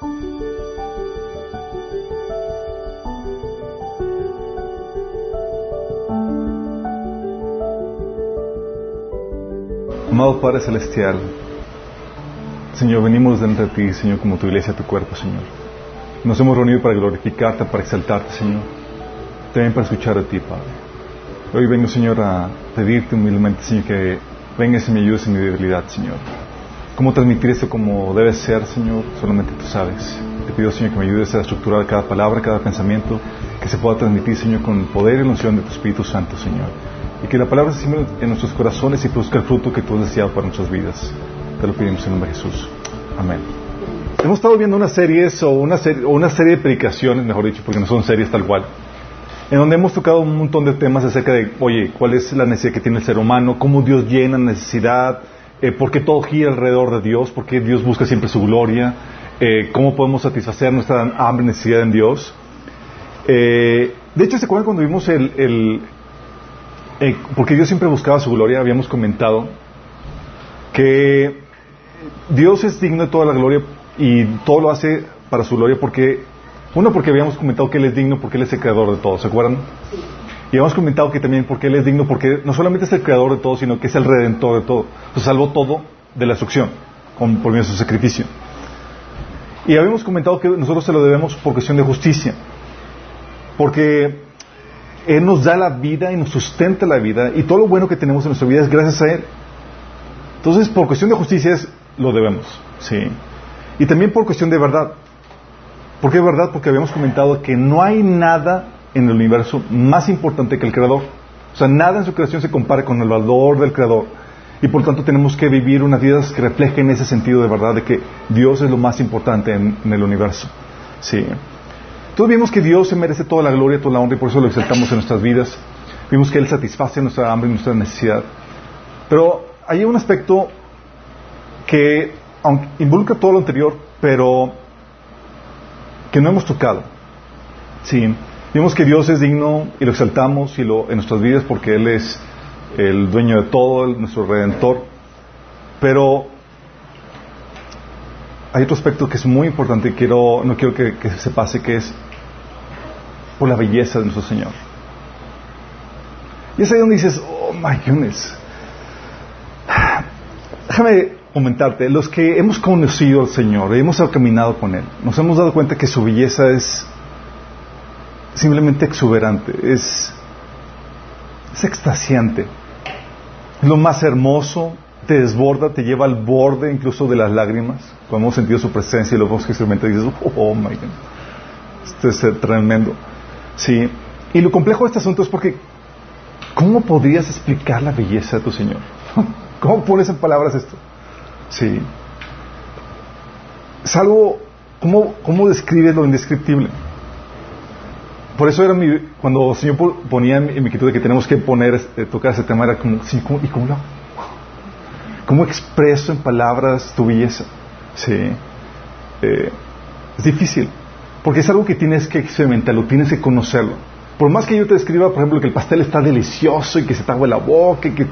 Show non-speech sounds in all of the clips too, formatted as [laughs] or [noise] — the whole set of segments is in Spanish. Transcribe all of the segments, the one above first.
Amado Padre Celestial, Señor, venimos delante de ti, Señor, como tu iglesia, tu cuerpo, Señor. Nos hemos reunido para glorificarte, para exaltarte, Señor. También para escuchar a ti, Padre. Hoy vengo, Señor, a pedirte humildemente, Señor, que vengas y me ayudes en mi debilidad, Señor. ¿Cómo transmitir esto como debe ser, Señor? Solamente tú sabes. Te pido, Señor, que me ayudes a estructurar cada palabra, cada pensamiento, que se pueda transmitir, Señor, con el poder y la unción de tu Espíritu Santo, Señor. Y que la palabra se siembre en nuestros corazones y produzca el fruto que tú has deseado para nuestras vidas. Te lo pedimos en el nombre de Jesús. Amén. Hemos estado viendo unas series o una, serie, o una serie de predicaciones, mejor dicho, porque no son series tal cual, en donde hemos tocado un montón de temas acerca de, oye, cuál es la necesidad que tiene el ser humano, cómo Dios llena necesidad, eh, por todo gira alrededor de Dios, por qué Dios busca siempre su gloria, eh, cómo podemos satisfacer nuestra hambre y necesidad en Dios. Eh, de hecho, ¿se acuerdan cuando vimos el, el eh, porque Dios siempre buscaba su gloria, habíamos comentado que Dios es digno de toda la gloria y todo lo hace para su gloria porque, uno, porque habíamos comentado que Él es digno porque Él es el creador de todo, ¿se acuerdan? Y habíamos comentado que también porque Él es digno porque no solamente es el creador de todo, sino que es el redentor de todo. O salvó todo de la destrucción con, por medio de su sacrificio. Y habíamos comentado que nosotros se lo debemos por cuestión de justicia. Porque Él nos da la vida y nos sustenta la vida y todo lo bueno que tenemos en nuestra vida es gracias a Él. Entonces, por cuestión de justicia es, lo debemos. Sí. Y también por cuestión de verdad. ¿Por qué verdad? Porque habíamos comentado que no hay nada en el universo más importante que el Creador. O sea, nada en su creación se compara con el valor del Creador. Y por tanto tenemos que vivir unas vidas que reflejen ese sentido de verdad de que Dios es lo más importante en, en el universo. Sí. Entonces vimos que Dios se merece toda la gloria, toda la honra y por eso lo exaltamos en nuestras vidas. Vimos que Él satisface nuestra hambre y nuestra necesidad. Pero hay un aspecto que aunque involucra todo lo anterior, pero que no hemos tocado. Sí. Vimos que Dios es digno y lo exaltamos y lo, en nuestras vidas porque Él es el dueño de todo, el, nuestro redentor. Pero hay otro aspecto que es muy importante y quiero, no quiero que, se pase, que es por la belleza de nuestro Señor. Y es ahí donde dices, oh my goodness. Déjame comentarte, los que hemos conocido al Señor, hemos caminado con Él, nos hemos dado cuenta que su belleza es simplemente exuberante, es, es extasiante, lo más hermoso, te desborda, te lleva al borde incluso de las lágrimas, cuando hemos sentido su presencia y lo hemos experimentado y dices, oh my God, esto es tremendo. Sí, y lo complejo de este asunto es porque, ¿cómo podrías explicar la belleza de tu Señor? [laughs] ¿Cómo pones en palabras esto? Sí. Es algo, ¿cómo, cómo describes lo indescriptible? Por eso era mi, cuando el Señor ponía en mi inquietud de que tenemos que poner, eh, tocar ese tema, era como, sí, ¿cómo, ¿y cómo lo ¿Cómo expreso en palabras tu belleza? Sí. Eh, es difícil, porque es algo que tienes que experimentarlo, tienes que conocerlo. Por más que yo te describa, por ejemplo, que el pastel está delicioso y que se te agua la boca, y que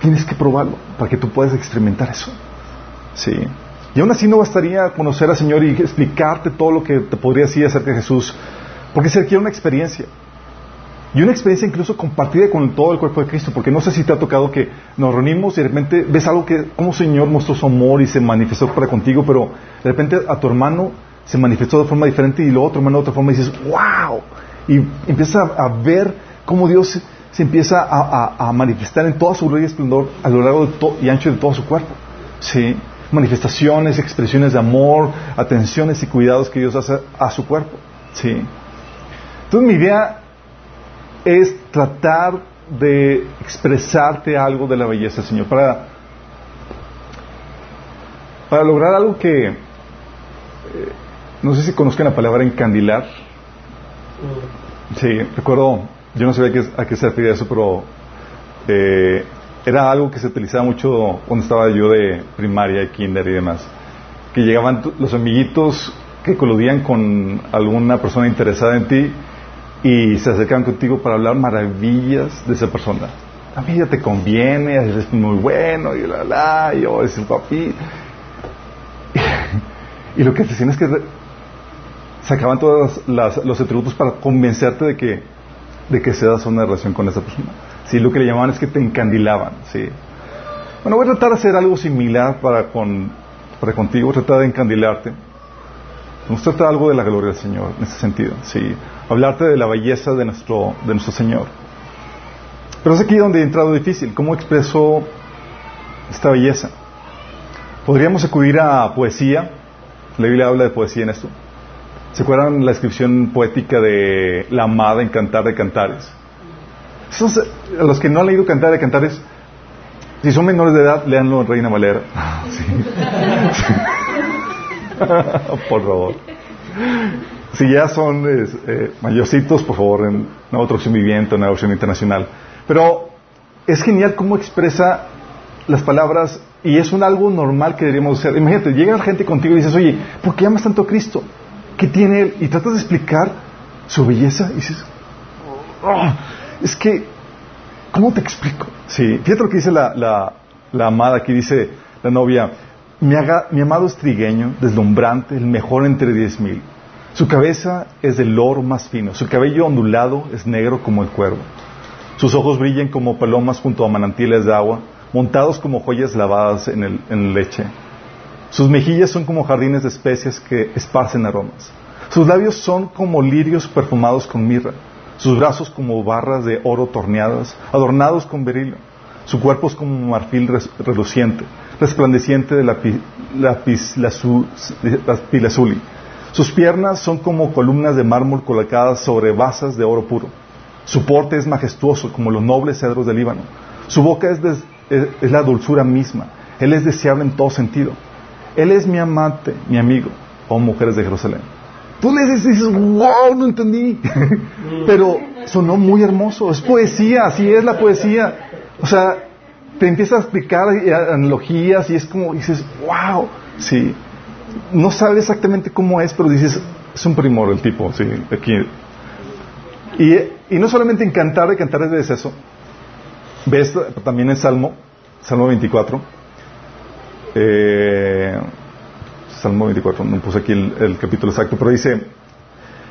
tienes que probarlo para que tú puedas experimentar eso. Sí. Y aún así no bastaría conocer al Señor y explicarte todo lo que te podría decir acerca de Jesús, porque se requiere una experiencia. Y una experiencia incluso compartida con todo el cuerpo de Cristo, porque no sé si te ha tocado que nos reunimos y de repente ves algo que, como Señor mostró su amor y se manifestó para contigo, pero de repente a tu hermano se manifestó de forma diferente y luego a otro hermano de otra forma y dices, wow. Y empiezas a, ver cómo Dios se, empieza a, manifestar en toda su gloria y esplendor a lo largo de to, y ancho de todo su cuerpo. Sí manifestaciones, expresiones de amor, atenciones y cuidados que Dios hace a su cuerpo. Sí. Entonces mi idea es tratar de expresarte algo de la belleza Señor para, para lograr algo que eh, no sé si conozcan la palabra encandilar. Sí, recuerdo, yo no sabía a qué, se refiere eso, pero eh, era algo que se utilizaba mucho cuando estaba yo de primaria, kinder y demás. Que llegaban los amiguitos que coludían con alguna persona interesada en ti y se acercaban contigo para hablar maravillas de esa persona. A mí ya te conviene, eres muy bueno, y la la, y yo, es papi. [laughs] Y lo que te es que sacaban todos los atributos para convencerte de que, de que se das una relación con esa persona. Sí, lo que le llamaban es que te encandilaban. Sí. Bueno, voy a tratar de hacer algo similar para, con, para contigo, tratar de encandilarte. Vamos a tratar algo de la gloria del Señor en ese sentido. Sí. Hablarte de la belleza de nuestro, de nuestro Señor. Pero es aquí donde he entrado difícil. ¿Cómo expreso esta belleza? Podríamos acudir a poesía. La Biblia habla de poesía en esto. ¿Se acuerdan la descripción poética de la amada en Cantar de Cantares? a los que no han leído Cantar de Cantares, si son menores de edad, leanlo en Reina Valera. [laughs] Ah, [laughs] [laughs] por favor. Si ya son eh, mayorcitos, por favor, en una otra opción viviente, una opción internacional. Pero es genial cómo expresa las palabras y es un algo normal que deberíamos hacer. Imagínate, llega gente contigo y dices, oye, ¿por qué amas tanto a Cristo? ¿Qué tiene Él? Y tratas de explicar su belleza y dices, oh, es que, ¿cómo te explico? Sí, fíjate lo que dice la, la, amada, aquí dice la novia, mi, mi amado es trigueño, deslumbrante, el mejor entre diez mil. Su cabeza es del oro más fino, su cabello ondulado es negro como el cuervo. Sus ojos brillan como palomas junto a manantiales de agua, montados como joyas lavadas en, el, leche. Sus mejillas son como jardines de especias que esparcen aromas. Sus labios son como lirios perfumados con mirra. Sus brazos como barras de oro torneadas, adornados con berilo. Su cuerpo es como marfil reluciente, resplandeciente de la, pilazuli. Sus piernas son como columnas de mármol colocadas sobre basas de oro puro. Su porte es majestuoso como los nobles cedros del Líbano. Su boca es, la dulzura misma. Él es deseable en todo sentido. Él es mi amante, mi amigo, oh mujeres de Jerusalén. Tú le dices, wow, no entendí. [laughs] Pero sonó muy hermoso. Es poesía, así es la poesía. O sea, te empieza a explicar analogías y es como dices, wow, sí. No sabes exactamente cómo es, pero dices, es un primor el tipo, sí, aquí. Y, y no solamente en cantar, de cantar es eso. Ves también en Salmo, Salmo 24. Eh, Salmo 24, no puse aquí el, capítulo exacto, pero dice,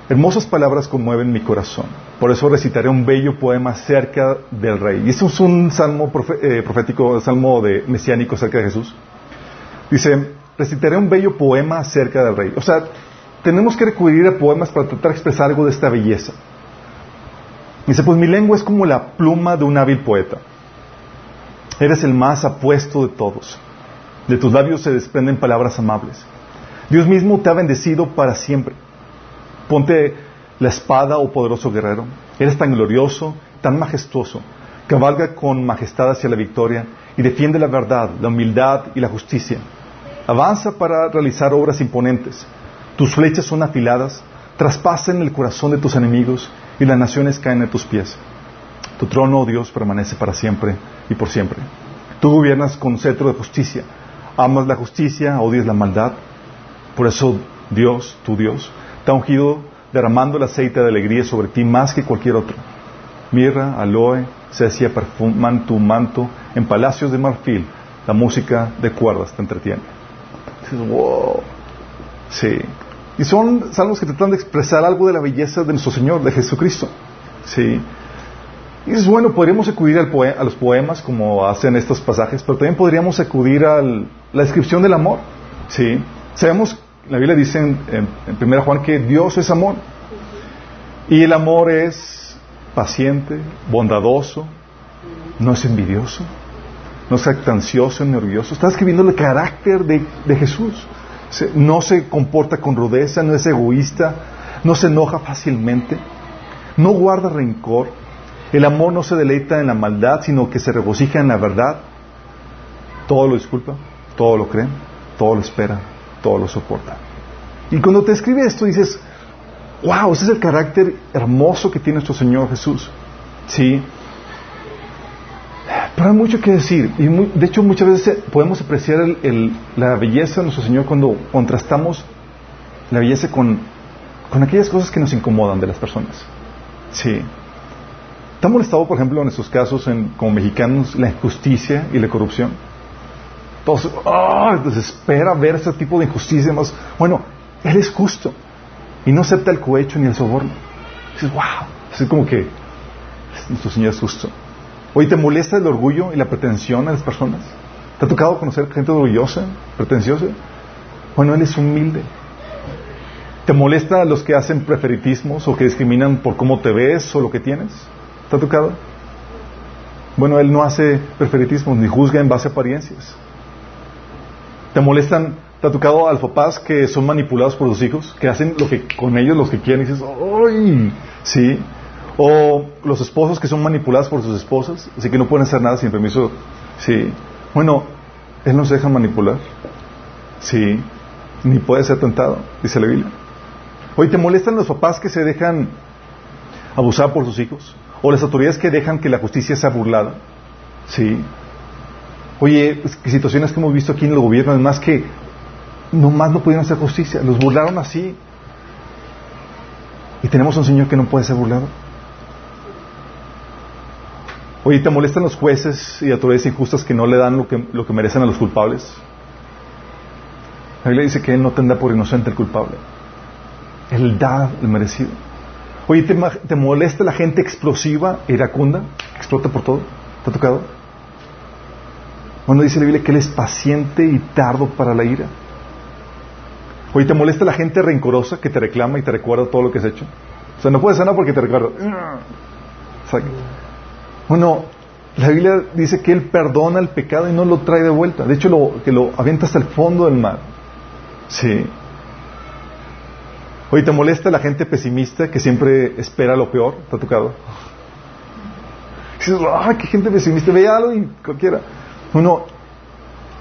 hermosas palabras conmueven mi corazón, por eso recitaré un bello poema cerca del rey. Y eso es un salmo eh, profético, salmo de mesiánico cerca de Jesús. Dice, recitaré un bello poema cerca del rey. O sea, tenemos que recurrir a poemas para tratar de expresar algo de esta belleza. Dice, pues mi lengua es como la pluma de un hábil poeta. Eres el más apuesto de todos. De tus labios se desprenden palabras amables. Dios mismo te ha bendecido para siempre. Ponte la espada, oh poderoso guerrero. Eres tan glorioso, tan majestuoso. Cabalga con majestad hacia la victoria y defiende la verdad, la humildad y la justicia. Avanza para realizar obras imponentes. Tus flechas son afiladas, traspasan el corazón de tus enemigos y las naciones caen a tus pies. Tu trono, oh Dios, permanece para siempre y por siempre. Tú gobiernas con cetro de justicia. Amas la justicia, odias la maldad. Por eso Dios, tu Dios, te ha ungido derramando el aceite de alegría sobre ti más que cualquier otro. Mirra, aloe, hacía perfuman tu manto en palacios de marfil. La música de cuerdas te entretiene. Dices, wow. Sí. Y son salmos que tratan de expresar algo de la belleza de nuestro Señor, de Jesucristo. Sí. Y es bueno, podríamos acudir a los poemas como hacen estos pasajes, pero también podríamos acudir a la descripción del amor. Sí. Sabemos, la Biblia dice en, en, 1 Juan que Dios es amor. Y el amor es paciente, bondadoso, no es envidioso, no es actancioso orgulloso. Está escribiendo el carácter de Jesús no se comporta con rudeza, no es egoísta, no se enoja fácilmente, no guarda rencor. El amor no se deleita en la maldad, sino que se regocija en la verdad. Todo lo disculpa, todo lo cree, todo lo espera, todo lo soporta. Y cuando te escribe esto dices, wow, ese es el carácter hermoso que tiene nuestro Señor Jesús. Sí, pero hay mucho que decir. Y de hecho, muchas veces podemos apreciar la belleza de nuestro Señor cuando contrastamos la belleza con, aquellas cosas que nos incomodan de las personas. Sí. ¿Te ha molestado, por ejemplo, en estos casos, como mexicanos, la injusticia y la corrupción? Todos, ¡ah! desespera ver ese tipo de injusticia. Más. Bueno, Él es justo y no acepta el cohecho ni el soborno. Dices, wow, es como que nuestro Señor es justo. Oye, ¿te molesta el orgullo y la pretensión de las personas? ¿Te ha tocado conocer gente orgullosa, pretenciosa? Bueno, Él es humilde. ¿Te molesta a los que hacen preferitismos o que discriminan por cómo te ves o lo que tienes? ¿Te ha tocado? Bueno, Él no hace preferitismos ni juzga en base a apariencias. ¿Te molestan? ¿Te ha tocado a los papás que son manipulados por sus hijos? Que hacen lo que con ellos los que quieren y dices, ¡ay! Sí. O los esposos que son manipulados por sus esposas, así que no pueden hacer nada sin permiso. Sí. Bueno, Él no se deja manipular. Sí. Ni puede ser tentado, dice la Biblia. Oye, ¿te molestan los papás que se dejan abusar por sus hijos? ¿O las autoridades que dejan que la justicia sea burlada? Sí. Oye, situaciones que hemos visto aquí en el gobierno, además que nomás no pudieron hacer justicia, los burlaron así. Y tenemos un Señor que no puede ser burlado. Oye, ¿te molestan los jueces y autoridades injustas que no le dan lo que, lo que merecen a los culpables? La Biblia dice que Él no tendrá por inocente el culpable. Él da el merecido. Oye, ¿te, ¿te molesta la gente explosiva, iracunda, que explota por todo? ¿Te ha tocado? Bueno, dice la Biblia que Él es paciente y tardo para la ira. Oye, ¿te molesta la gente rencorosa que te reclama y te recuerda todo lo que has hecho? O sea, no puedes sanar porque te recuerda. Bueno, la Biblia dice que Él perdona el pecado y no lo trae de vuelta. De hecho, lo, que lo avienta hasta el fondo del mar. Sí. Oye, ¿te molesta la gente pesimista que siempre espera lo peor? ¿Te ha tocado? dices, ¡ay, qué gente pesimista! Ve algo y cualquiera. Uno,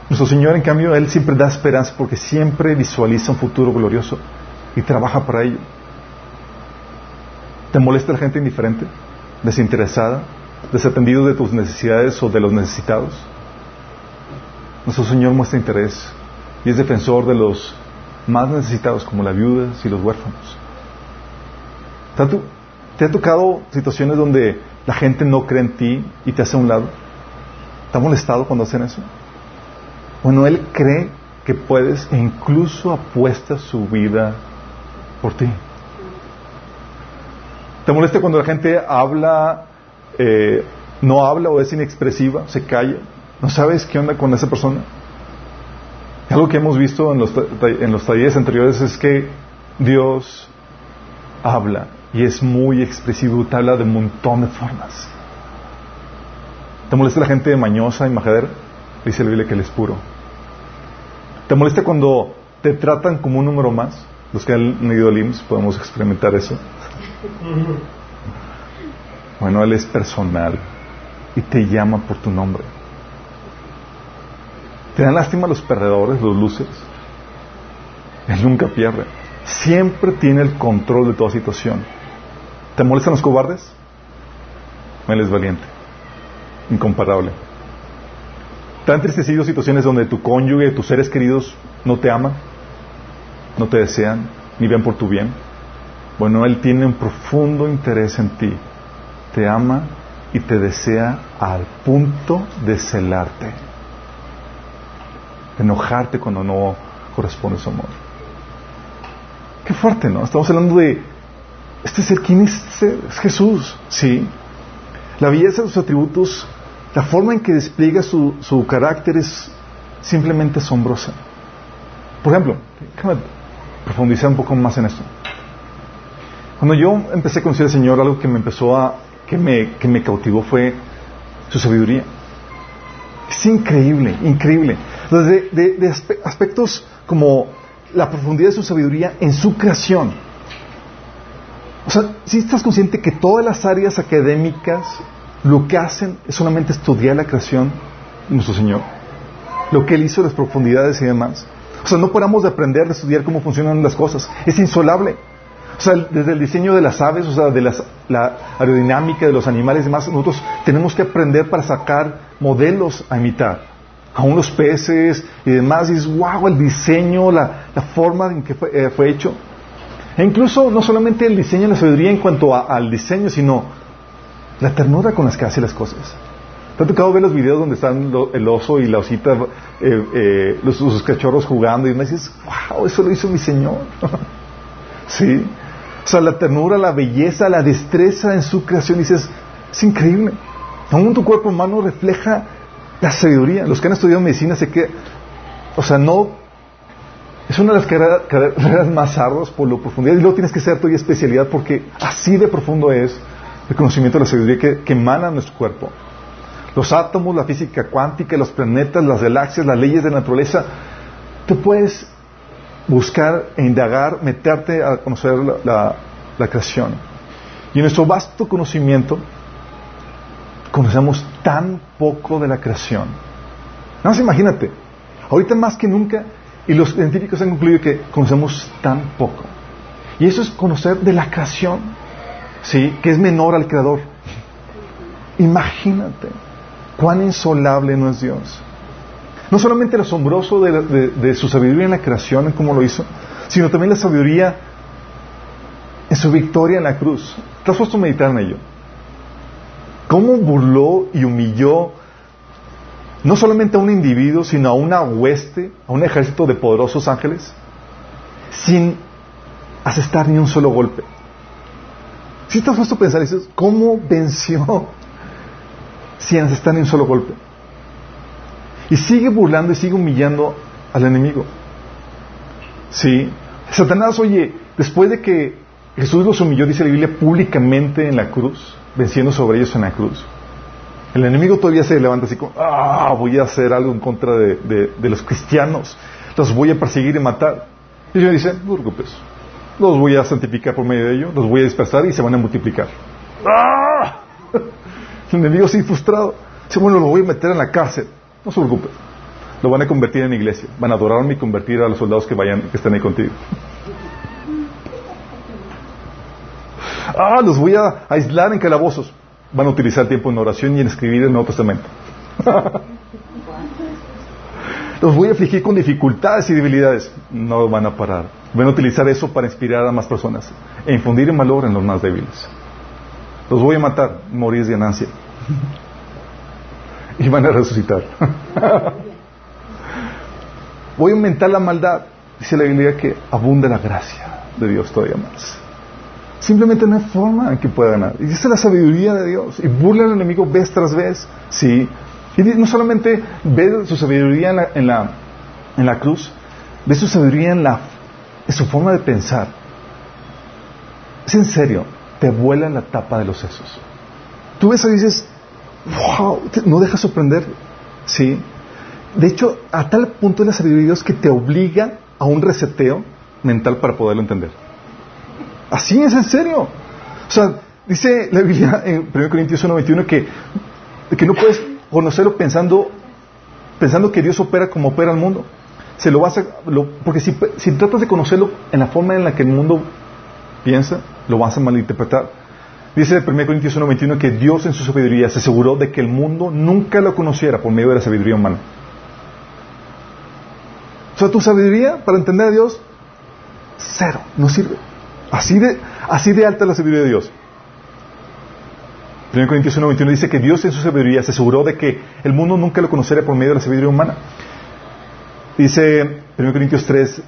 nuestro Señor, en cambio, Él siempre da esperanza porque siempre visualiza un futuro glorioso y trabaja para ello. ¿Te molesta la gente indiferente, desinteresada, desatendido de tus necesidades o de los necesitados? Nuestro Señor muestra interés y es defensor de los más necesitados como las viudas y los huérfanos. ¿Te ha tocado situaciones donde la gente no cree en ti y te hace a un lado? ¿Te molestado cuando hacen eso? Bueno, Él cree que puedes e incluso apuesta su vida por ti. ¿Te molesta cuando la gente habla, eh, no habla o es inexpresiva, se calla? ¿No sabes qué onda con esa persona? Algo que hemos visto en los, en los talleres anteriores es que Dios habla y es muy expresivo, te habla de un montón de formas. ¿Te molesta la gente mañosa y majadera? Dice la Biblia que Él es puro. ¿Te molesta cuando te tratan como un número más? Los que han leído el IMSS podemos experimentar eso. [laughs] Bueno, Él es personal y te llama por tu nombre. ¿Te dan lástima los perdedores, los losers? Él nunca pierde. Siempre tiene el control de toda situación. ¿Te molestan los cobardes? Él es valiente. Incomparable. ¿Te han entristecido situaciones donde tu cónyuge, tus seres queridos no te aman? ¿No te desean? ¿Ni ven por tu bien? Bueno, Él tiene un profundo interés en ti. Te ama y te desea al punto de celarte enojarte cuando no corresponde su amor. Qué fuerte, ¿no? Estamos hablando de, este ser, ¿quién es este Es Jesús, ¿sí? La belleza de sus atributos, la forma en que despliega su, su carácter es simplemente asombrosa. Por ejemplo, déjame profundizar un poco más en esto. Cuando yo empecé a conocer al Señor, algo que me empezó a, que me, que me cautivó fue su sabiduría. Es increíble, increíble. Entonces, de, aspectos como la profundidad de su sabiduría en su creación. O sea, si estás consciente que todas las áreas académicas lo que hacen es solamente estudiar la creación de nuestro Señor, lo que Él hizo, las profundidades y demás. O sea, no podamos de aprender, de estudiar cómo funcionan las cosas. Es insolable. O sea, desde el diseño de las aves, o sea, de la aerodinámica de los animales y demás, nosotros tenemos que aprender para sacar modelos a imitar aún los peces y demás, y dices, wow, el diseño, la, forma en que eh, fue, hecho. E incluso no solamente el diseño y la sabiduría en cuanto al diseño, sino la ternura con las que hace las cosas. ¿Te ha tocado ver los videos donde están el oso y la osita, eh, eh, los, cachorros jugando y me dices, wow, eso lo hizo mi Señor? [laughs] sí. O sea, la ternura, la belleza, la destreza en su creación, dices, es increíble. Aún tu cuerpo humano refleja la sabiduría. Los que han estudiado medicina sé que, o sea, no, es una de las [laughs] carreras más arduas por lo profundidad y luego tienes que ser tu especialidad porque así de profundo es el conocimiento de la sabiduría que, que emana nuestro cuerpo. Los átomos, la física cuántica, los planetas, las galaxias, las leyes de la naturaleza. Tú puedes buscar e indagar, meterte a conocer la, creación. Y en nuestro vasto conocimiento, conocemos tan poco de la creación. Nada más imagínate, ahorita más que nunca, y los científicos han concluido que conocemos tan poco. Y eso es conocer de la creación, ¿sí? Que es menor al creador. Imagínate cuán insolable no es Dios. No solamente el asombroso de, su sabiduría en la creación, en cómo lo hizo, sino también la sabiduría en su victoria en la cruz. ¿Te has puesto a meditar en ello? ¿Cómo burló y humilló no solamente a un individuo, sino a una hueste, a un ejército de poderosos ángeles, sin asestar ni un solo golpe? Si te has puesto a pensar, ¿cómo venció sin asestar ni un solo golpe? Y sigue burlando y sigue humillando al enemigo. Sí. Satanás, oye, después de que Jesús los humilló, dice la Biblia, públicamente en la cruz, venciendo sobre ellos en la cruz. El enemigo todavía se levanta así como, ah, voy a hacer algo en contra de, los cristianos, los voy a perseguir y matar. Y Dios dice, no preocupes, los voy a santificar por medio de ellos, los voy a dispersar y se van a multiplicar. ¡Ah! [laughs] El enemigo sigue frustrado. Dice, bueno, lo voy a meter en la cárcel. No se preocupe. Lo van a convertir en iglesia. Van a adorarme y convertir a los soldados que vayan, que estén ahí contigo. Ah, los voy a aislar en calabozos. Van a utilizar tiempo en oración y en escribir el Nuevo Testamento. [laughs] los voy a afligir con dificultades y debilidades. No van a parar. Van a utilizar eso para inspirar a más personas e infundir en valor en los más débiles. Los voy a matar. Morir de ganancia y van a resucitar. [laughs] Voy a aumentar la maldad. Dice la Biblia que abunda la gracia de Dios todavía más. Simplemente no hay forma en que pueda ganar. Y dice la sabiduría de Dios. Y burla al enemigo vez tras vez. Sí. Y no solamente ve su sabiduría en la, en la, en la cruz, ve su sabiduría en, la, en su forma de pensar. Es en serio, te vuela la tapa de los sesos. Tú ves y dices, wow, no deja sorprender. Sí. De hecho, a tal punto es la sabiduría de Dios que te obliga a un reseteo mental para poderlo entender. Así es, en serio. O sea, dice la Biblia en 1 Corintios 1.21 que, que no puedes conocerlo pensando, pensando que Dios opera como opera el mundo. Se lo vas a, porque si, si tratas de conocerlo en la forma en la que el mundo piensa, lo vas a malinterpretar. Dice 1 Corintios 1.21 que Dios en su sabiduría se aseguró de que el mundo nunca lo conociera por medio de la sabiduría humana. O sea, tu sabiduría para entender a Dios, cero, no sirve. Así de, así de alta la sabiduría de Dios. 1 Corintios 1.21 dice que Dios en su sabiduría se aseguró de que el mundo nunca lo conociera por medio de la sabiduría humana. Dice 1 Corintios 3,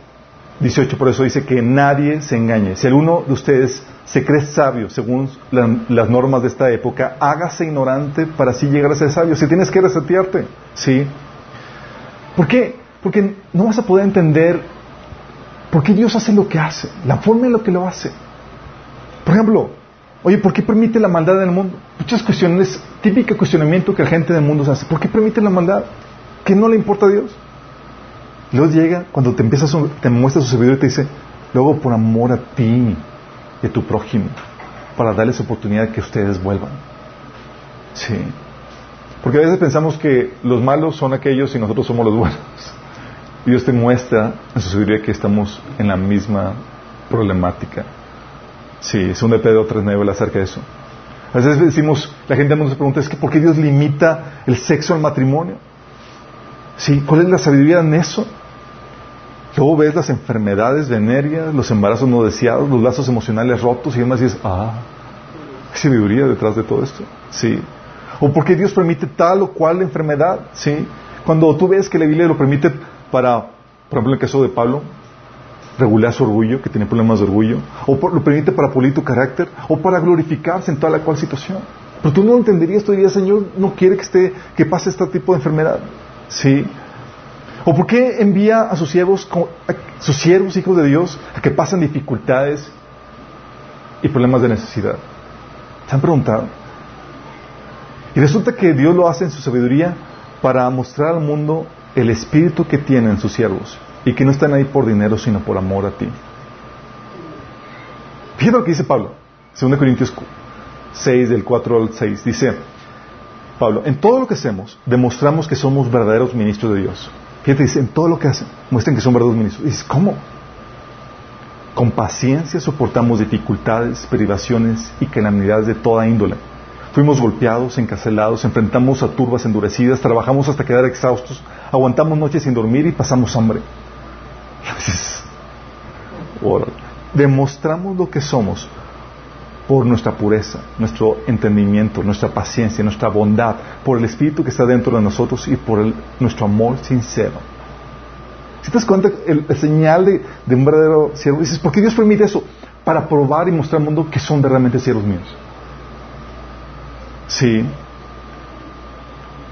18 por eso dice que nadie se engañe. Si alguno de ustedes se cree sabio según las normas de esta época, hágase ignorante para así llegar a ser sabio. Si tienes que resetearte, ¿sí? ¿Por qué? Porque no vas a poder entender por qué Dios hace lo que hace, la forma en la que lo hace. Por ejemplo, oye, ¿por qué permite la maldad en el mundo? Muchas cuestiones, típico cuestionamiento que la gente del mundo se hace. ¿Por qué permite la maldad? ¿Que no le importa a Dios? Luego llega, cuando te empiezas, te muestra su sabiduría y te dice, luego por amor a ti a tu prójimo, para darles oportunidad de que ustedes vuelvan. Sí. Porque a veces pensamos que los malos son aquellos y nosotros somos los buenos. Dios te muestra en su sabiduría que estamos en la misma problemática. Sí, es un de Pedro 3.9 acerca de eso. A veces decimos, la gente nos pregunta, es que ¿por qué Dios limita el sexo al matrimonio? Sí, ¿cuál es la sabiduría en eso? Luego ves las enfermedades venéreas, los embarazos no deseados, los lazos emocionales rotos y demás y dices, ah, hay sabiduría detrás de todo esto. Sí. ¿O por qué Dios permite tal o cual enfermedad? ¿Sí? Cuando tú ves que la Biblia lo permite para, por ejemplo, el caso de Pablo, regular su orgullo, que tiene problemas de orgullo, o lo permite para pulir tu carácter, o para glorificarse en tal o cual situación. Pero tú no entenderías, tú dirías, Señor, no quiere que, esté, que pase este tipo de enfermedad. ¿Sí? ¿O por qué envía a sus siervos, sus siervos, hijos de Dios, a que pasen dificultades y problemas de necesidad? ¿Se han preguntado? Y resulta que Dios lo hace en su sabiduría para mostrar al mundo el espíritu que tienen sus siervos y que no están ahí por dinero, sino por amor a ti. Fíjate lo que dice Pablo, 2 Corintios 6, del 4 al 6. Dice Pablo, en todo lo que hacemos, demostramos que somos verdaderos ministros de Dios. Fíjate, dice, en todo lo que hacen, muestren que son verdaderos ministros. Dice, ¿cómo? Con paciencia soportamos dificultades, privaciones y calamidades de toda índole. Fuimos golpeados, encarcelados, enfrentamos a turbas endurecidas, trabajamos hasta quedar exhaustos, aguantamos noches sin dormir y pasamos hambre. demostramos lo que somos por nuestra pureza, nuestro entendimiento, nuestra paciencia, nuestra bondad, por el Espíritu que está dentro de nosotros y por nuestro amor sincero. Si te das cuenta, el, señal de, un verdadero siervo, dices, ¿por qué Dios permite eso? Para probar y mostrar al mundo que son realmente siervos míos. Sí.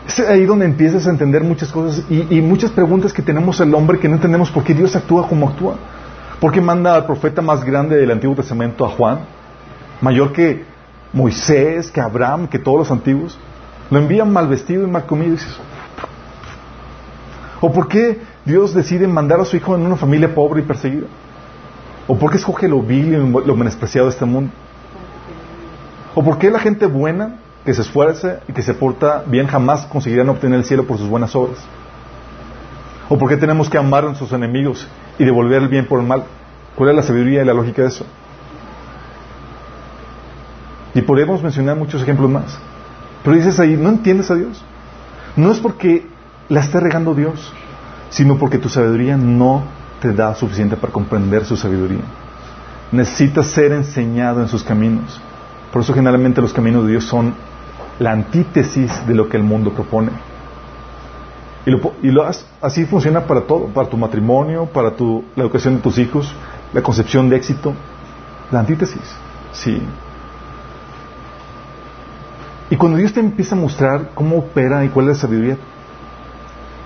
Es ahí donde empiezas a entender muchas cosas y, y muchas preguntas que tenemos el hombre que no entendemos por qué Dios actúa como actúa. ¿Por qué manda al profeta más grande del Antiguo Testamento a Juan? Mayor que Moisés, que Abraham, que todos los antiguos, lo envían mal vestido y mal comido. ¿O por qué Dios decide mandar a su hijo en una familia pobre y perseguida? ¿O por qué escoge lo vil y lo menospreciado de este mundo? ¿O por qué la gente buena, que se esfuerza y que se porta bien, jamás conseguirán obtener el cielo por sus buenas obras? ¿O por qué tenemos que amar a nuestros enemigos y devolver el bien por el mal? ¿Cuál es la sabiduría y la lógica de eso? Y podemos mencionar muchos ejemplos más. Pero dices ahí, ¿no entiendes a Dios? No es porque la esté regando Dios, sino porque tu sabiduría no te da suficiente para comprender su sabiduría. Necesitas ser enseñado en sus caminos. Por eso generalmente los caminos de Dios son la antítesis de lo que el mundo propone. Y, lo, así funciona para todo, para tu matrimonio, para tu, la educación de tus hijos, la concepción de éxito, la antítesis. Sí. Y cuando Dios te empieza a mostrar cómo opera y cuál es la sabiduría,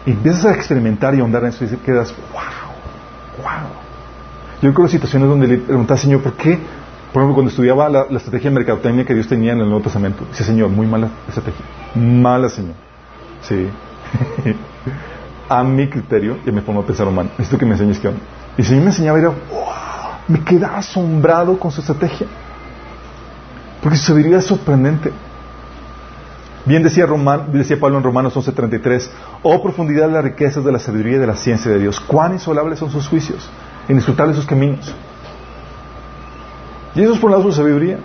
y empiezas a experimentar y ahondar en eso y quedas, wow, wow. Yo creo situaciones donde le preguntaba, Señor, ¿por qué? Por ejemplo, cuando estudiaba la, estrategia de mercadotecnia que Dios tenía en el Nuevo Testamento, dice, Señor, muy mala estrategia. Mala, Señor. Sí. [laughs] a mi criterio, y me pongo a pensar humano, necesito que me enseñes qué onda. Y el Señor me enseñaba era, wow, me quedaba asombrado con su estrategia. Porque su sabiduría es sorprendente. Bien decía, Pablo en Romanos 11:33, oh profundidad de las riquezas de la sabiduría y de la ciencia de Dios, cuán insolables son sus juicios, inescrutables sus caminos. Y eso es por lado su sabiduría,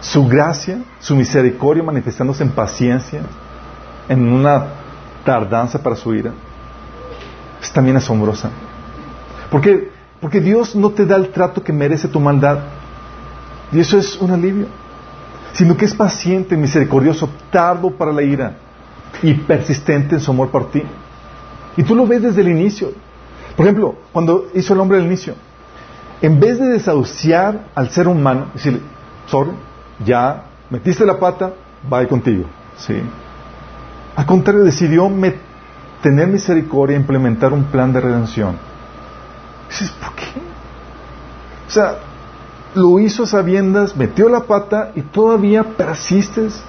su gracia, su misericordia manifestándose en paciencia, en una tardanza para su ira, es también asombrosa. ¿Por qué? Porque Dios no te da el trato que merece tu maldad. Y eso es un alivio sino que es paciente, misericordioso, tardo para la ira y persistente en su amor por ti. Y tú lo ves desde el inicio. Por ejemplo, cuando hizo el hombre al inicio, en vez de desahuciar al ser humano, decirle, sorry, ya metiste la pata, va contigo. ¿Sí? Al contrario, decidió tener misericordia e implementar un plan de redención. Dices, ¿por qué? O sea, lo hizo a sabiendas, metió la pata y todavía persistes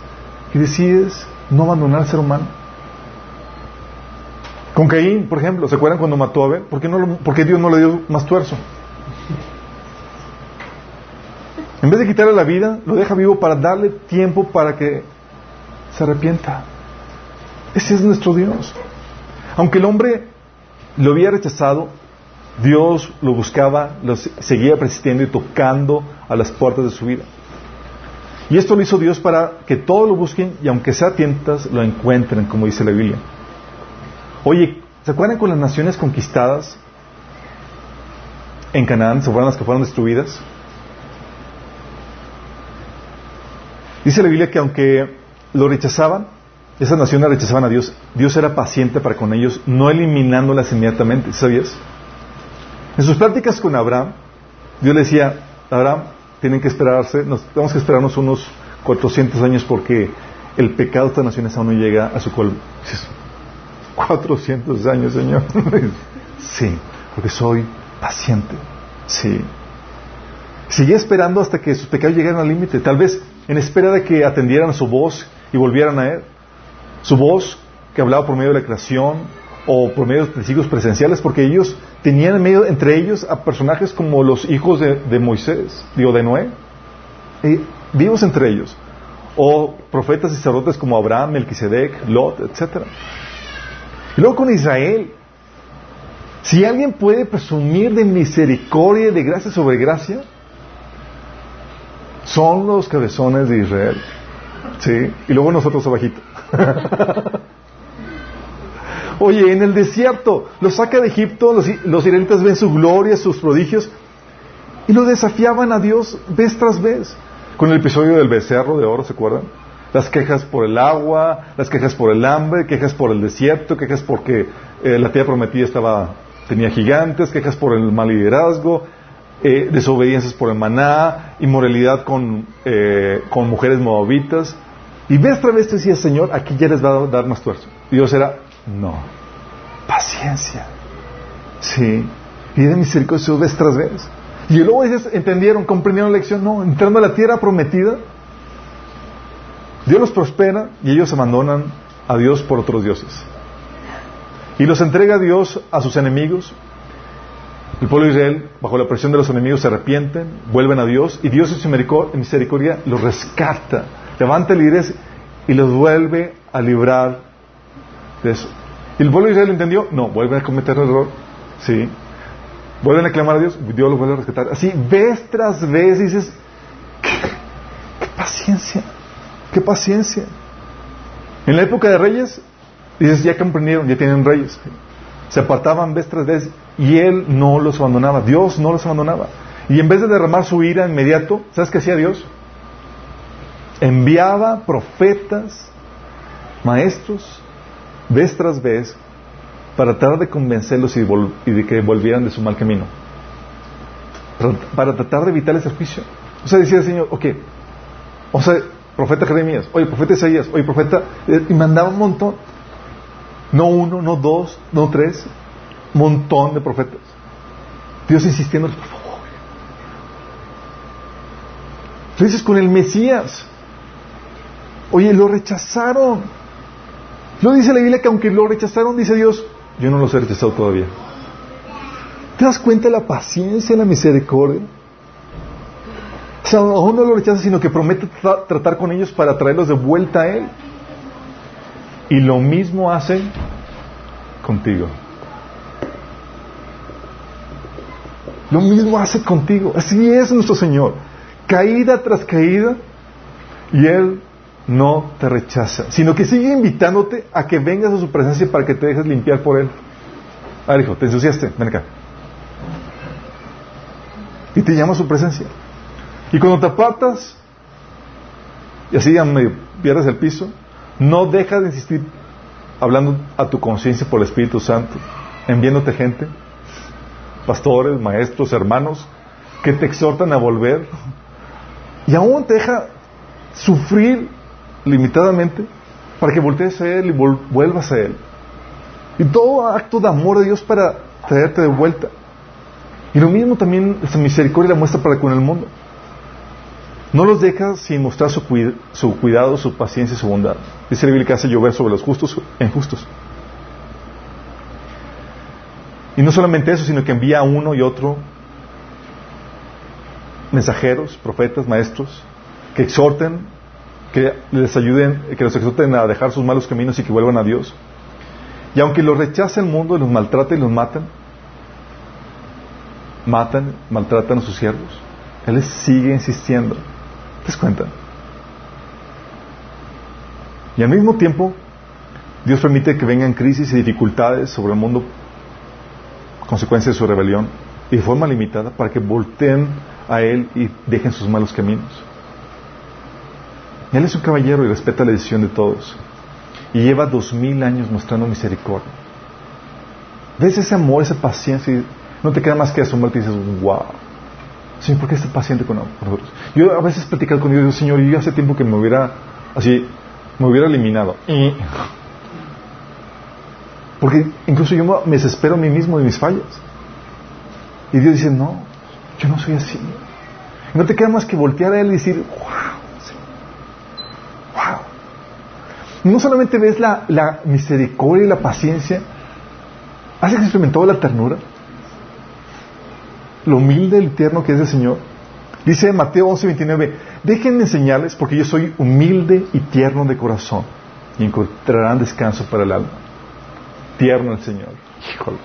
y decides no abandonar al ser humano. Con Caín, por ejemplo, ¿se acuerdan cuando mató a Abel? ¿Por qué, no Dios no le dio más tuerzo? En vez de quitarle la vida, lo deja vivo para darle tiempo para que se arrepienta. Ese es nuestro Dios. Aunque el hombre lo había rechazado, Dios lo buscaba, lo seguía persistiendo y tocando a las puertas de su vida. Y esto lo hizo Dios para que todos lo busquen y aunque sea tientas, lo encuentren, como dice la Biblia. Oye, ¿se acuerdan con las naciones conquistadas en Canaán? ¿Se fueron las que fueron destruidas? Dice la Biblia que aunque lo rechazaban, esas naciones rechazaban a Dios, Dios era paciente para con ellos, no eliminándolas inmediatamente, ¿sabías? En sus pláticas con Abraham, Dios le decía, Abraham, tienen que esperarse, nos, tenemos que esperarnos unos 400 años porque el pecado de estas naciones aún no llega a su colmo. 400 años, Señor. [laughs] sí, porque soy paciente. Sí. Seguía esperando hasta que sus pecados llegaran al límite, tal vez en espera de que atendieran a su voz y volvieran a Él. Su voz que hablaba por medio de la creación o por medio de testigos presenciales, porque ellos tenían en medio, entre ellos a personajes como los hijos de, Moisés, digo, de Noé, vivos entre ellos, o profetas y sacerdotes como Abraham, Melquisedec, Lot, etc. Y luego con Israel, si alguien puede presumir de misericordia y de gracia sobre gracia, son los cabezones de Israel. ¿Sí? Y luego nosotros abajito. [laughs] Oye, en el desierto, los saca de Egipto, los, los ven su gloria, sus prodigios, y lo desafiaban a Dios vez tras vez. Con el episodio del becerro de oro, ¿se acuerdan? Las quejas por el agua, las quejas por el hambre, quejas por el desierto, quejas porque eh, la tierra prometida estaba, tenía gigantes, quejas por el mal liderazgo, eh, desobediencias por el maná, inmoralidad con, eh, con mujeres moabitas. Y vez tras vez decía, Señor, aquí ya les va a dar más tuerzo. Dios era, no, paciencia. Sí. Y de misericordia vez tras vez. Y luego ellos entendieron, comprendieron la lección. No, entrando a la tierra prometida, Dios los prospera y ellos abandonan a Dios por otros dioses. Y los entrega a Dios a sus enemigos. El pueblo de Israel, bajo la presión de los enemigos, se arrepienten, vuelven a Dios y Dios en su misericordia los rescata, levanta el líderes y los vuelve a librar de eso. ¿Y el pueblo de Israel entendió? No, vuelven a cometer error. Sí. Vuelven a clamar a Dios, Dios los vuelve a rescatar. Así, vez tras vez dices, qué, paciencia, qué paciencia. En la época de reyes, dices, ya comprendieron, ya tienen reyes. Se apartaban vez tras vez y Él no los abandonaba, Dios no los abandonaba. Y en vez de derramar su ira inmediato, ¿sabes qué hacía Dios? Enviaba profetas, maestros, vez tras vez, para tratar de convencerlos y, de que volvieran de su mal camino. Para, tratar de evitar ese juicio. O sea, decía el Señor, ok, o sea, profeta Jeremías, oye, profeta Isaías, oye, profeta, eh, y mandaba un montón. No uno, no dos, no tres, montón de profetas. Dios insistiendo, por favor. Entonces con el Mesías. Oye, lo rechazaron. No dice la Biblia que aunque lo rechazaron, dice Dios, yo no los he rechazado todavía. ¿Te das cuenta de la paciencia la misericordia? O sea, no lo rechaza, sino que promete tratar con ellos para traerlos de vuelta a Él. Y lo mismo hace contigo. Lo mismo hace contigo. Así es nuestro Señor. Caída tras caída. Y Él no te rechaza, sino que sigue invitándote a que vengas a su presencia para que te dejes limpiar por Él. Ah, hijo, te ensuciaste, ven acá. Y te llama a su presencia. Y cuando te apartas, y así ya pierdes el piso, no dejas de insistir hablando a tu conciencia por el Espíritu Santo, enviándote gente, pastores, maestros, hermanos, que te exhortan a volver. Y aún te deja sufrir limitadamente para que voltees a Él y vuelvas a Él. Y todo acto de amor de Dios para traerte de vuelta. Y lo mismo también esa misericordia la muestra para con el mundo. No los deja sin mostrar su, cuidado, su paciencia y su bondad. Dice la Biblia que hace llover sobre los justos e injustos. Y no solamente eso, sino que envía a uno y otro mensajeros, profetas, maestros, que exhorten que les ayuden, que los exhorten a dejar sus malos caminos y que vuelvan a Dios. Y aunque los rechace el mundo los maltrate y los matan, matan, maltratan a sus siervos, Él sigue insistiendo. ¿Te das cuenta? Y al mismo tiempo, Dios permite que vengan crisis y dificultades sobre el mundo, consecuencia de su rebelión, y de forma limitada, para que volteen a Él y dejen sus malos caminos. Él es un caballero y respeta la decisión de todos. Y lleva dos mil años mostrando misericordia. ¿Ves ese amor, esa paciencia? No te queda más que asombrarte y dices, wow. Señor, ¿por qué estás paciente con nosotros? Yo a veces platicado con Dios, digo, Señor, yo hace tiempo que me hubiera, así, me hubiera eliminado. Porque incluso yo me desespero a mí mismo de mis fallas. Y Dios dice, no, yo no soy así. no te queda más que voltear a Él y decir, wow. No solamente ves la, misericordia y la paciencia, ¿has experimentado la ternura? Lo humilde y tierno que es el Señor. Dice Mateo 11, 29, déjenme enseñarles porque yo soy humilde y tierno de corazón y encontrarán descanso para el alma. Tierno el Señor. Híjole.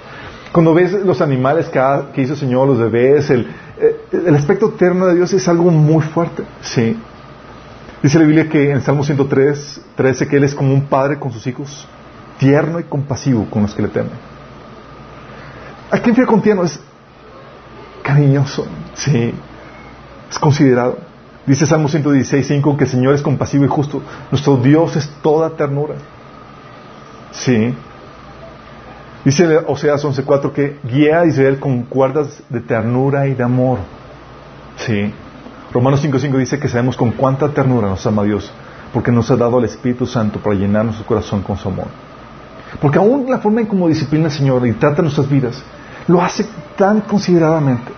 Cuando ves los animales que, hizo el Señor, los bebés, el, eh, el aspecto tierno de Dios es algo muy fuerte. Sí. Dice la Biblia que en Salmo 103, 13 que Él es como un padre con sus hijos, tierno y compasivo con los que le temen. ¿A quién fue con tierno? Es cariñoso, sí. Es considerado. Dice Salmo 116, 5 que el Señor es compasivo y justo. Nuestro Dios es toda ternura. Sí. Dice Oseas 11.4 que guía a Israel con cuerdas de ternura y de amor. Sí. Romanos 5.5 dice que sabemos con cuánta ternura nos ama Dios, porque nos ha dado el Espíritu Santo para llenar nuestro corazón con su amor. Porque aún la forma en cómo disciplina el Señor y trata nuestras vidas, lo hace tan consideradamente.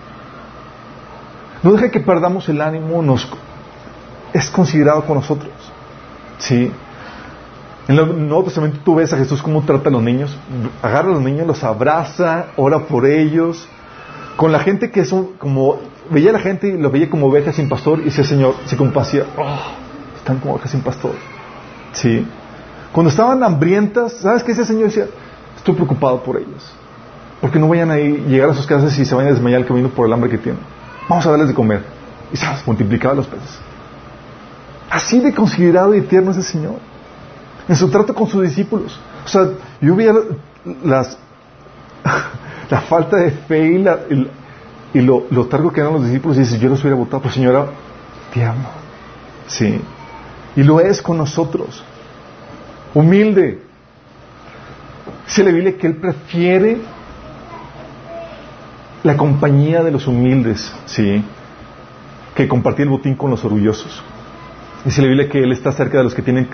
No deja que perdamos el ánimo, nos, es considerado con nosotros. Sí. En el Nuevo Testamento tú ves a Jesús cómo trata a los niños, agarra a los niños, los abraza, ora por ellos. Con la gente que son como, veía a la gente y los veía como ovejas sin pastor y decía, Señor, se compasía, oh, están como ovejas sin pastor. Sí. Cuando estaban hambrientas, ¿sabes qué ese Señor decía? Estoy preocupado por ellos. Porque no vayan a llegar a sus casas y se vayan a desmayar el camino por el hambre que tienen. Vamos a darles de comer. Y sabes, multiplicaba los peces. Así de considerado y tierno es el Señor en su trato con sus discípulos. O sea, yo veía las, [laughs] la falta de fe y, la, y, lo, lo, targo que eran los discípulos y dice, yo los hubiera votado, pero Señora, te amo. Sí. Y lo es con nosotros. Humilde. Se le Biblia que Él prefiere la compañía de los humildes, sí, que compartir el botín con los orgullosos. Dice la Biblia que Él está cerca de los que tienen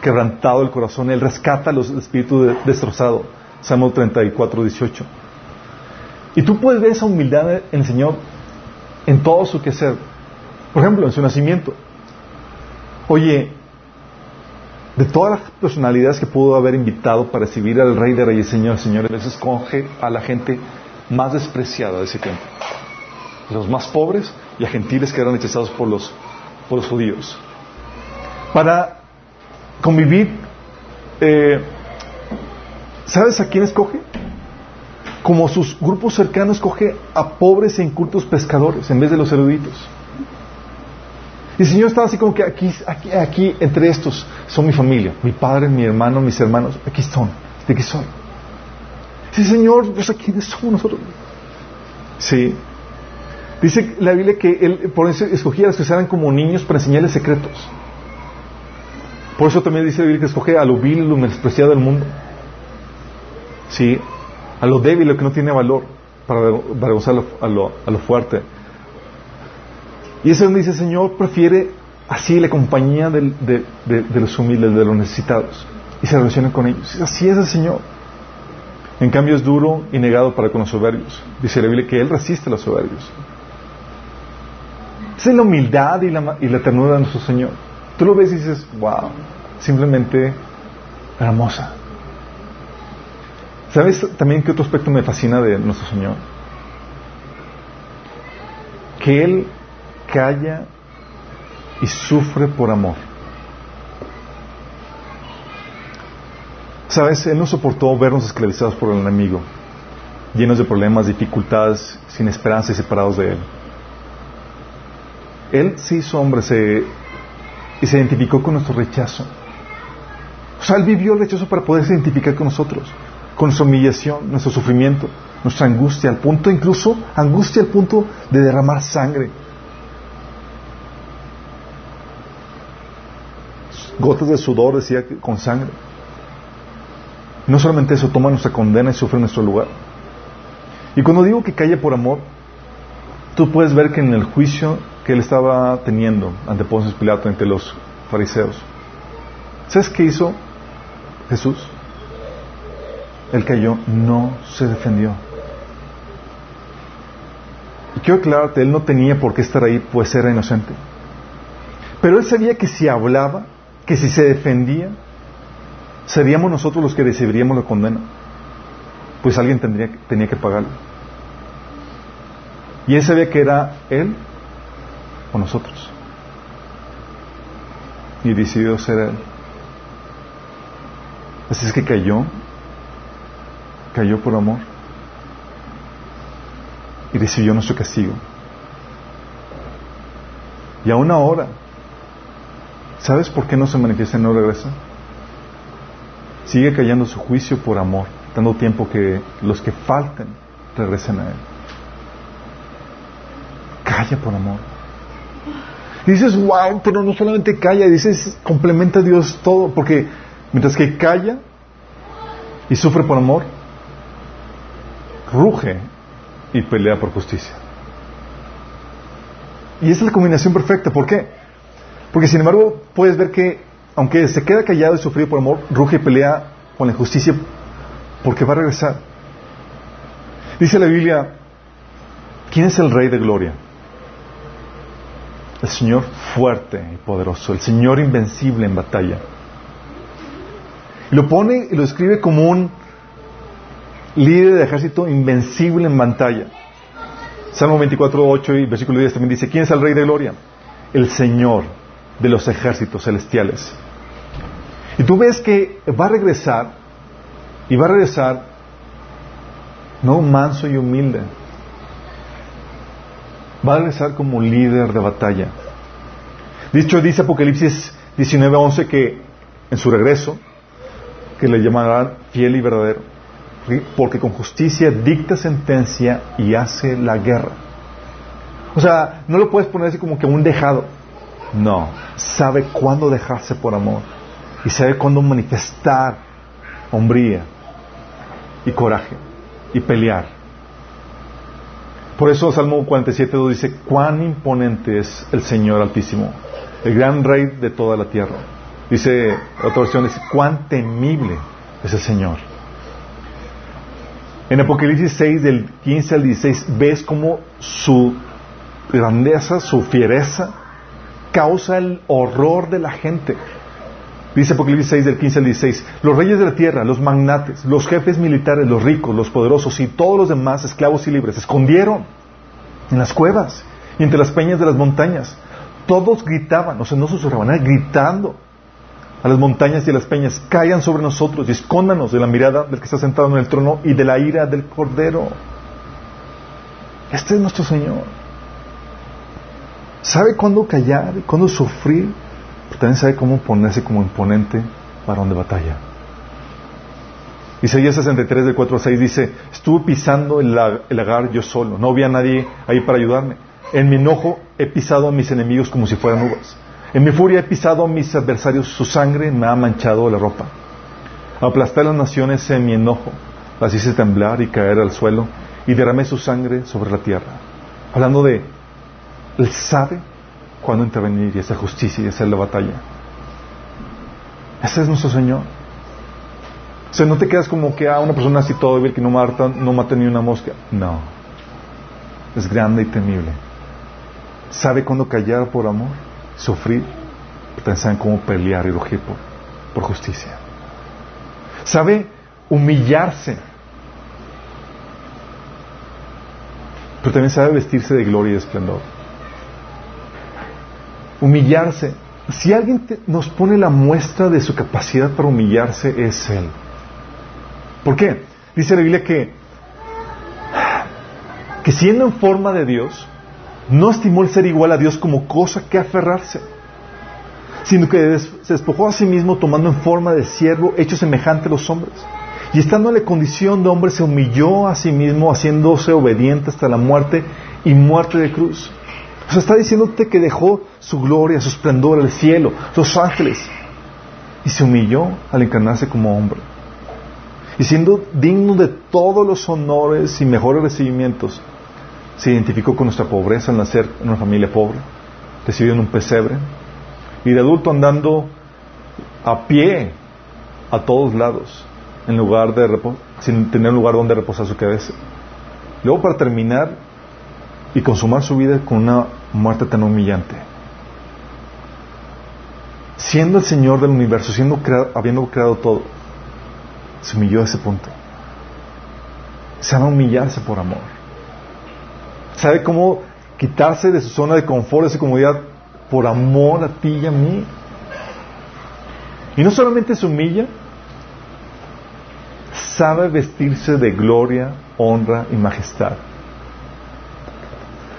quebrantado el corazón. Él rescata los espíritus destrozados. Salmo 34, 18. Y tú puedes ver esa humildad en el Señor en todo su quehacer. Por ejemplo, en su nacimiento. Oye, de todas las personalidades que pudo haber invitado para recibir al Rey de Reyes, Señor, Señor, Él escoge a la gente más despreciada de ese tiempo. Los más pobres y a gentiles que eran rechazados por los, por los judíos para convivir, eh, ¿sabes a quién escoge? Como sus grupos cercanos escoge a pobres e incultos pescadores en vez de los eruditos. Y el Señor estaba así como que aquí, aquí, aquí, entre estos son mi familia, mi padre, mi hermano, mis hermanos, aquí son, de aquí soy. Sí, Señor, pues quiénes somos nosotros. Sí. Dice la Biblia que Él por eso escogía a los que eran como niños para enseñarles secretos. Por eso también dice Biblia que escoge a lo vil y lo menospreciado del mundo. Sí, a lo débil, lo que no tiene valor, para, para gozar a lo, a lo fuerte. Y eso donde dice, Señor prefiere así la compañía de, de, los humildes, de los necesitados, y se relaciona con ellos. Así es el Señor. En cambio es duro y negado para con los soberbios. Dice la Biblia que Él resiste a los soberbios. Esa es la humildad y la, y la ternura de nuestro Señor. Tú lo ves y dices, wow, simplemente hermosa. ¿Sabes también qué otro aspecto me fascina de nuestro Señor? Que Él calla y sufre por amor. ¿Sabes? Él no soportó vernos esclavizados por el enemigo, llenos de problemas, dificultades, sin esperanza y separados de Él. Él se hizo hombre, y se identificó con nuestro rechazo. O sea, Él vivió el rechazo para poderse identificar con nosotros, con nuestra humillación, nuestro sufrimiento, nuestra angustia, al punto incluso, angustia al punto de derramar sangre. gotas de sudor, decía, con sangre. No solamente eso, toma nuestra condena y sufre nuestro lugar. Y cuando digo que calla por amor, tú puedes ver que en el juicio que él estaba teniendo ante Poncio Pilato, ante los fariseos, ¿sabes qué hizo Jesús? Él cayó, no se defendió. Y quiero aclararte, él no tenía por qué estar ahí, pues era inocente. Pero él sabía que si hablaba, que si se defendía, seríamos nosotros los que recibiríamos la condena. Pues alguien tendría, tenía que pagarlo. Y él sabía que era él o nosotros. Y decidió ser él. Así es que cayó, cayó por amor y recibió nuestro castigo. Y aún ahora, ¿sabes por qué no se manifiesta y no regresa? Sigue cayendo su juicio por amor, dando tiempo que los que falten regresen a Él. Calla por amor. Y dices, wow, pero no solamente calla, dices, complementa a Dios todo, porque mientras que calla y sufre por amor, ruge y pelea por justicia. Y es la combinación perfecta. ¿Por qué? Porque sin embargo puedes ver que aunque se queda callado y sufrido por amor, ruge y pelea con la justicia porque va a regresar. Dice la Biblia, ¿quién es el Rey de Gloria? El Señor fuerte y poderoso, el Señor invencible en batalla. Lo pone y lo escribe como un líder de ejército invencible en batalla. Salmo 24, 8 y versículo 10 también dice, ¿quién es el Rey de Gloria? El Señor de los ejércitos celestiales. Y tú ves que va a regresar, y va a regresar, no manso y humilde, va a regresar como líder de batalla. Dicho dice Apocalipsis 19:11 que en su regreso, que le llamarán fiel y verdadero, porque con justicia dicta sentencia y hace la guerra. O sea, no lo puedes poner así como que un dejado. No, sabe cuándo dejarse por amor y sabe cuándo manifestar hombría y coraje y pelear. Por eso Salmo 47.2 dice, cuán imponente es el Señor Altísimo, el gran Rey de toda la tierra. Dice, otra versión dice, cuán temible es el Señor. En Apocalipsis 6, del 15 al 16, ves cómo su grandeza, su fiereza, causa el horror de la gente. Dice Apocalipsis 6 del 15 al 16, los reyes de la tierra, los magnates, los jefes militares, los ricos, los poderosos y todos los demás esclavos y libres se escondieron en las cuevas y entre las peñas de las montañas. Todos gritaban, o sea, no susurraban, gritando a las montañas y a las peñas, caigan sobre nosotros y escóndanos de la mirada del que está sentado en el trono y de la ira del Cordero. Este es nuestro Señor. Sabe cuándo callar cuándo sufrir, pero también sabe cómo ponerse como imponente varón de batalla. Isaías 63, del 4 a 6 dice, estuve pisando el, el lagar yo solo, no había nadie ahí para ayudarme. En mi enojo he pisado a mis enemigos como si fueran uvas. En mi furia he pisado a mis adversarios, su sangre me ha manchado la ropa. Aplasté las naciones en mi enojo, las hice temblar y caer al suelo, y derramé su sangre sobre la tierra. Hablando de, Él sabe cuándo intervenir y hacer justicia y hacer la batalla. Ese es nuestro Señor. O sea, no te quedas como que a ah, una persona así todo débil que no mata, no mata ni una mosca. No. Es grande y temible. Sabe cuándo callar por amor sufrir, pero saben cómo pelear y rugir por, por justicia. Sabe humillarse, pero también sabe vestirse de gloria y esplendor. Humillarse. Si alguien nos pone la muestra de su capacidad para humillarse, es Él. ¿Por qué? Dice la Biblia que, que siendo en forma de Dios, no estimó el ser igual a Dios como cosa que aferrarse, sino que se despojó a sí mismo tomando en forma de siervo, hecho semejante a los hombres. Y estando en la condición de hombre, se humilló a sí mismo, haciéndose obediente hasta la muerte y muerte de cruz. O sea, está diciéndote que dejó su gloria, su esplendor, el cielo, los ángeles, y se humilló al encarnarse como hombre. Y siendo digno de todos los honores y mejores recibimientos, se identificó con nuestra pobreza al nacer en una familia pobre, recibido en un pesebre, y de adulto andando a pie a todos lados, en lugar de sin tener un lugar donde reposar su cabeza. Luego para terminar y consumar su vida con una muerte tan humillante siendo el Señor del universo, siendo habiendo creado todo, se humilló a ese punto. Se va a humillarse por amor. ¿Sabe cómo quitarse de su zona de confort, de su comodidad, por amor a ti y a mí? Y no solamente se humilla, sabe vestirse de gloria, honra y majestad.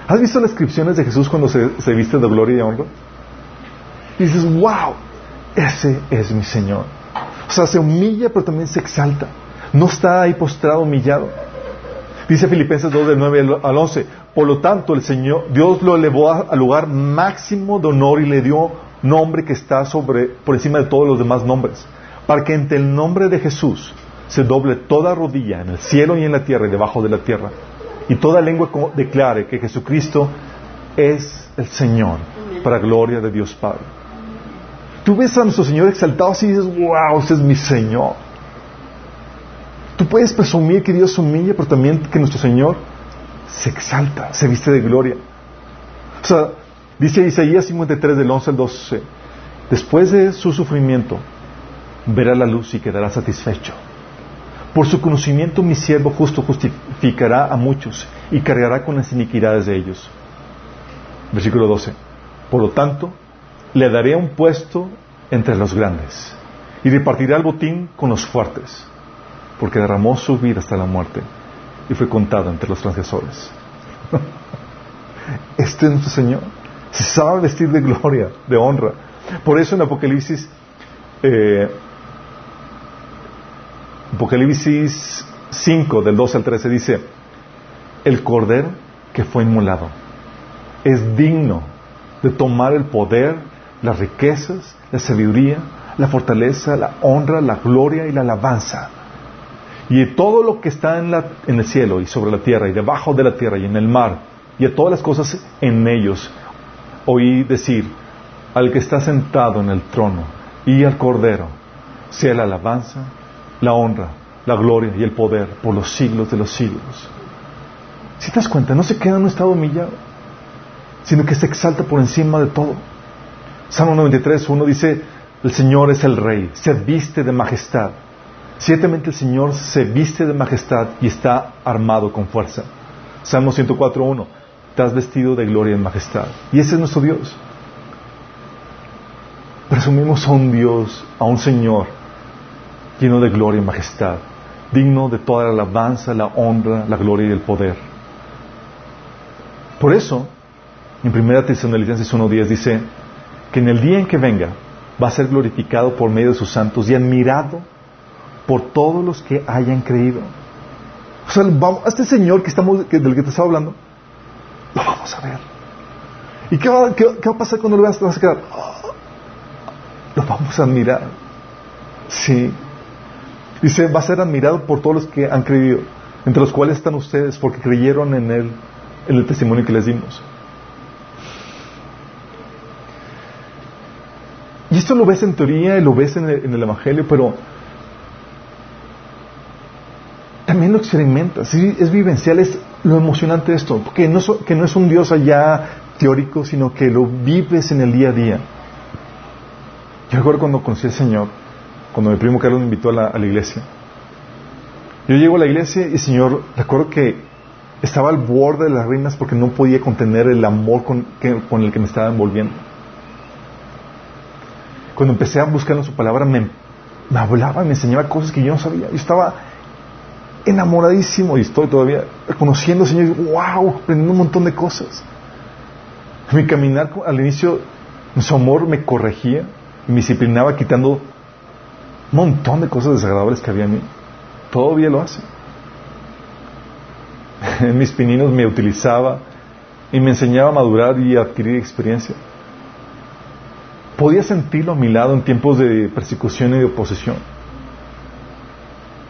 ¿Has visto las descripciones de Jesús cuando se, se viste de gloria y honra? Dices, wow, ese es mi Señor. O sea, se humilla, pero también se exalta. No está ahí postrado, humillado. Dice Filipenses 2, del 9 al 11. Por lo tanto, el Señor, Dios lo elevó al lugar máximo de honor y le dio nombre que está sobre, por encima de todos los demás nombres. Para que entre el nombre de Jesús se doble toda rodilla en el cielo y en la tierra y debajo de la tierra. Y toda lengua declare que Jesucristo es el Señor, para gloria de Dios Padre. Tú ves a nuestro Señor exaltado así y dices, wow, ese es mi Señor. Tú puedes presumir que Dios humilla, pero también que nuestro Señor se exalta, se viste de gloria. O sea, dice Isaías 53 del 11 al 12, después de su sufrimiento, verá la luz y quedará satisfecho. Por su conocimiento mi siervo justo justificará a muchos y cargará con las iniquidades de ellos. Versículo 12. Por lo tanto, le daré un puesto entre los grandes y repartirá el botín con los fuertes, porque derramó su vida hasta la muerte y fue contado entre los transgresores. [laughs] este es nuestro Señor. Se sabe vestir de gloria, de honra. Por eso en Apocalipsis, eh, Apocalipsis 5, del 12 al 13, dice, el cordero que fue inmolado es digno de tomar el poder las riquezas, la sabiduría, la fortaleza, la honra, la gloria y la alabanza. Y todo lo que está en, la, el cielo y sobre la tierra y debajo de la tierra y en el mar y de todas las cosas en ellos, oí decir al que está sentado en el trono y al cordero, sea la alabanza, la honra, la gloria y el poder por los siglos de los siglos. Si te das cuenta, no se queda en un estado humillado, sino que se exalta por encima de todo. Salmo 93, 1 dice, el Señor es el Rey, se viste de majestad. Ciertamente el Señor se viste de majestad y está armado con fuerza. Salmo 104, 1, te has vestido de gloria y majestad. Y ese es nuestro Dios. Presumimos a un Dios, a un Señor lleno de gloria y majestad, digno de toda la alabanza, la honra, la gloria y el poder. Por eso, en 1 Tesalonicenses 1.10 dice, que en el día en que venga va a ser glorificado por medio de sus santos y admirado por todos los que hayan creído. O sea, vamos, a este Señor que estamos, del que te estaba hablando, lo vamos a ver. ¿Y qué va, a pasar cuando lo veas? Vas a quedar, oh, lo vamos a admirar. Sí. Dice, va a ser admirado por todos los que han creído, entre los cuales están ustedes, porque creyeron en Él, en el testimonio que les dimos. Y esto lo ves en teoría y lo ves en el, Evangelio, pero también lo experimentas. es vivencial, es lo emocionante de esto, porque no, es un Dios allá teórico, sino que lo vives en el día a día. Yo recuerdo cuando conocí al Señor, cuando mi primo Carlos me invitó a la, iglesia. Yo llego a la iglesia y Señor, recuerdo que estaba al borde de las reinas porque no podía contener el amor con el que me estaba envolviendo cuando empecé a buscar en su palabra, me, hablaba, me enseñaba cosas que yo no sabía. Yo estaba enamoradísimo y estoy todavía conociendo al Señor wow, aprendiendo un montón de cosas. Mi caminar al inicio, su amor me corregía y me disciplinaba quitando un montón de cosas desagradables que había en mí. Todavía lo hace. [laughs] En mis pininos me utilizaba y me enseñaba a madurar y adquirir experiencia. Podía sentirlo a mi lado en tiempos de persecución y de oposición.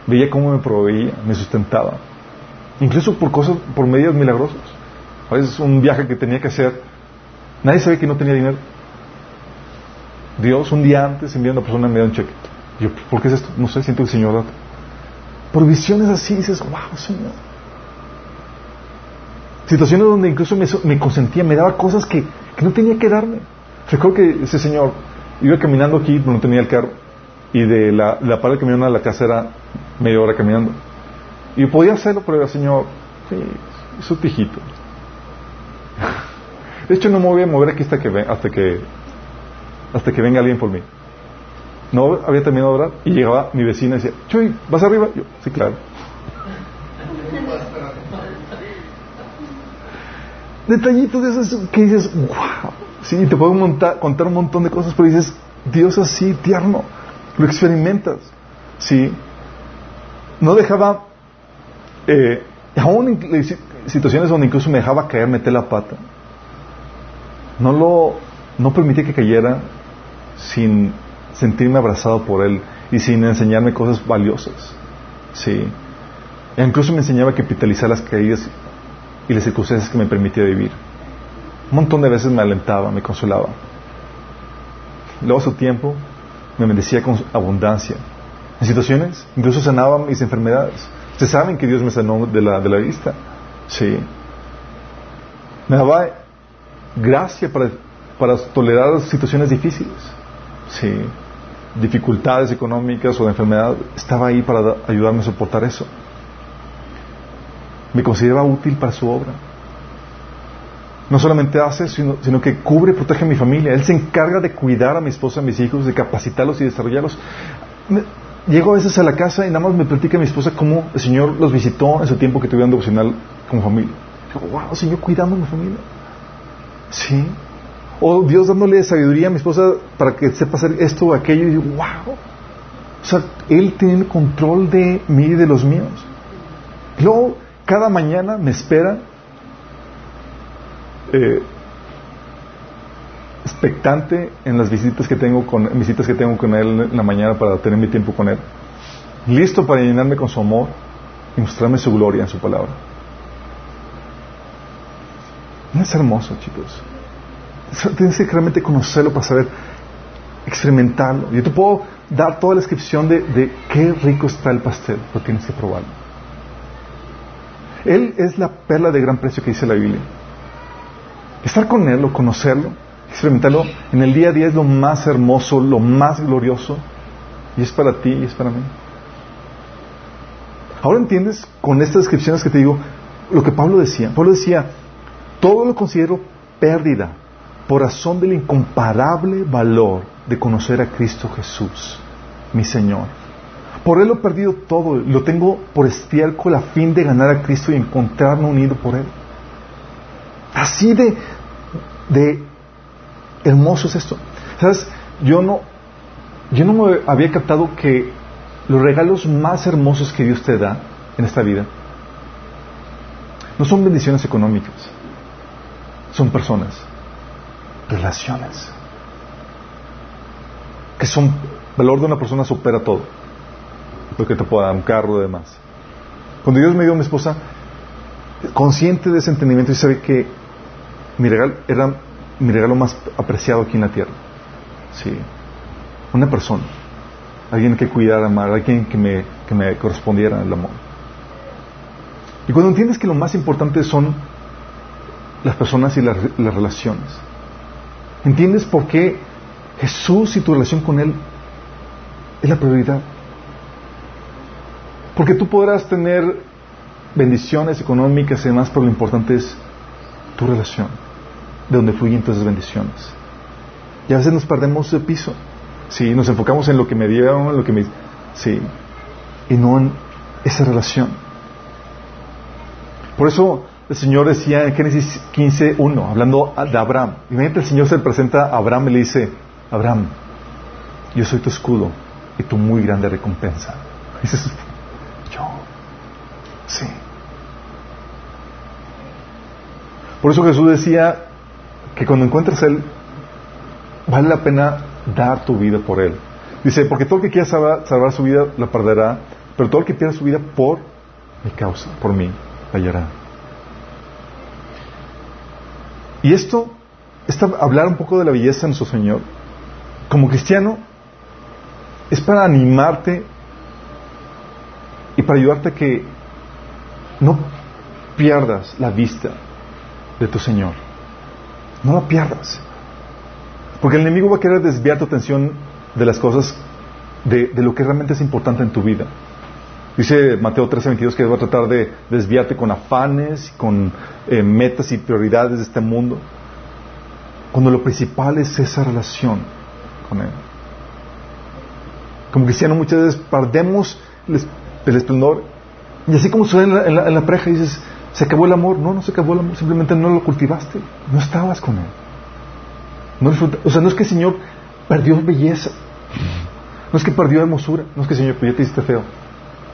Veía cómo me proveía, me sustentaba. Incluso por cosas, por medios milagrosos. A veces un viaje que tenía que hacer, nadie sabía que no tenía dinero. Dios un día antes envió a una persona y me da un cheque. yo, ¿por qué es esto? No sé, siento que el Señor da. Por visiones así dices, wow, Señor. Situaciones donde incluso me, consentía, me daba cosas que, no tenía que darme. Recuerdo que ese señor iba caminando aquí, pero no tenía el carro. Y de la, la parte que me a la casa era media hora caminando. Y podía hacerlo, pero el Señor, sí, es un tijito. [laughs] De hecho, no me voy a mover aquí hasta que, hasta que, hasta que venga alguien por mí. No había terminado de orar y llegaba mi vecina y decía, Chuy, ¿vas arriba? Yo, sí, claro. [laughs] Detallitos de esos que dices, wow. Sí, te puedo contar un montón de cosas, pero dices, Dios así, tierno. Lo experimentas. Sí. No dejaba, eh, aún en situaciones donde incluso me dejaba caer, meter la pata. No lo, no permitía que cayera sin sentirme abrazado por Él y sin enseñarme cosas valiosas. Sí. E incluso me enseñaba a capitalizar las caídas y las circunstancias que me permitía vivir. Un montón de veces me alentaba, me consolaba. Luego su tiempo me bendecía con abundancia. En situaciones, incluso sanaba mis enfermedades. Ustedes saben que Dios me sanó de la, de la vista. Sí. Me daba gracia para, para tolerar situaciones difíciles. Sí dificultades económicas o de enfermedad, estaba ahí para ayudarme a soportar eso. Me consideraba útil para su obra. No solamente hace, sino, sino que cubre protege a mi familia. Él se encarga de cuidar a mi esposa, a mis hijos, de capacitarlos y desarrollarlos. llego a veces a la casa y nada más me platica mi esposa cómo el Señor los visitó en su tiempo que tuvieron devocional como familia. Digo, wow, Señor, cuidando a mi familia. Sí. O Dios dándole sabiduría a mi esposa para que sepa hacer esto o aquello. Y digo, wow. O sea, Él tiene control de mí y de los míos. luego, cada mañana me espera eh, expectante en las visitas que tengo con visitas que tengo con él en la mañana para tener mi tiempo con él listo para llenarme con su amor y mostrarme su gloria en su palabra no es hermoso chicos Tienes que realmente conocerlo para saber experimentarlo. Yo te puedo dar toda la descripción de, qué rico está el pastel, pero tienes que probarlo. Él es la perla de gran precio que dice la Biblia. Estar con Él conocerlo, experimentarlo en el día a día es lo más hermoso, lo más glorioso, y es para ti y es para mí. Ahora entiendes con estas descripciones que te digo lo que Pablo decía. Pablo decía, todo lo considero pérdida por razón del incomparable valor de conocer a Cristo Jesús, mi Señor. Por Él lo he perdido todo, lo tengo por estiércol a fin de ganar a Cristo y encontrarme unido por Él. Así de, de hermoso es esto. ¿Sabes? Yo no, yo no me había captado que los regalos más hermosos que Dios te da en esta vida no son bendiciones económicas, son personas relaciones. Que son, el valor de una persona supera todo. Porque te pueda dar un carro y demás. Cuando Dios me dio a mi esposa, consciente de ese entendimiento y sabe que mi regalo era mi regalo más apreciado aquí en la tierra. Sí. Una persona. Alguien que cuidara, amar, alguien que me, que me correspondiera el amor. Y cuando entiendes que lo más importante son las personas y las relaciones, ¿Entiendes por qué Jesús y tu relación con Él es la prioridad? Porque tú podrás tener bendiciones económicas y demás, pero lo importante es tu relación, de donde fluyen todas esas bendiciones. Y a veces nos perdemos de piso. Sí, nos enfocamos en lo que me dieron, lo que me... Sí, y no en esa relación. Por eso el Señor decía en Génesis 15.1, hablando de Abraham. Imagínate, el Señor se presenta a Abraham y le dice, Abraham, yo soy tu escudo y tu muy grande recompensa. Y [laughs] dices, yo, sí. Por eso Jesús decía que cuando encuentras Él, vale la pena dar tu vida por Él. Dice, porque todo el que quiera salvar, su vida la perderá, pero todo el que pierda su vida por mi causa, por mí, la hallará. Y esto, hablar un poco de la belleza de nuestro Señor, como cristiano, es para animarte y para ayudarte a que no pierdas la vista de tu Señor. No la pierdas. Porque el enemigo va a querer desviar tu atención de las cosas, de, lo que realmente es importante en tu vida. Dice Mateo 13:22 que va a tratar de desviarte con afanes, con eh, metas y prioridades de este mundo, cuando lo principal es esa relación con Él. Como cristiano muchas veces perdemos el, esplendor y así como suena en la, pareja dices, ¿se acabó el amor? No, no se acabó el amor, simplemente no lo cultivaste, no estabas con Él. No o sea, no es que el Señor perdió belleza, no es que perdió hermosura, no es que el Señor, te hiciste feo.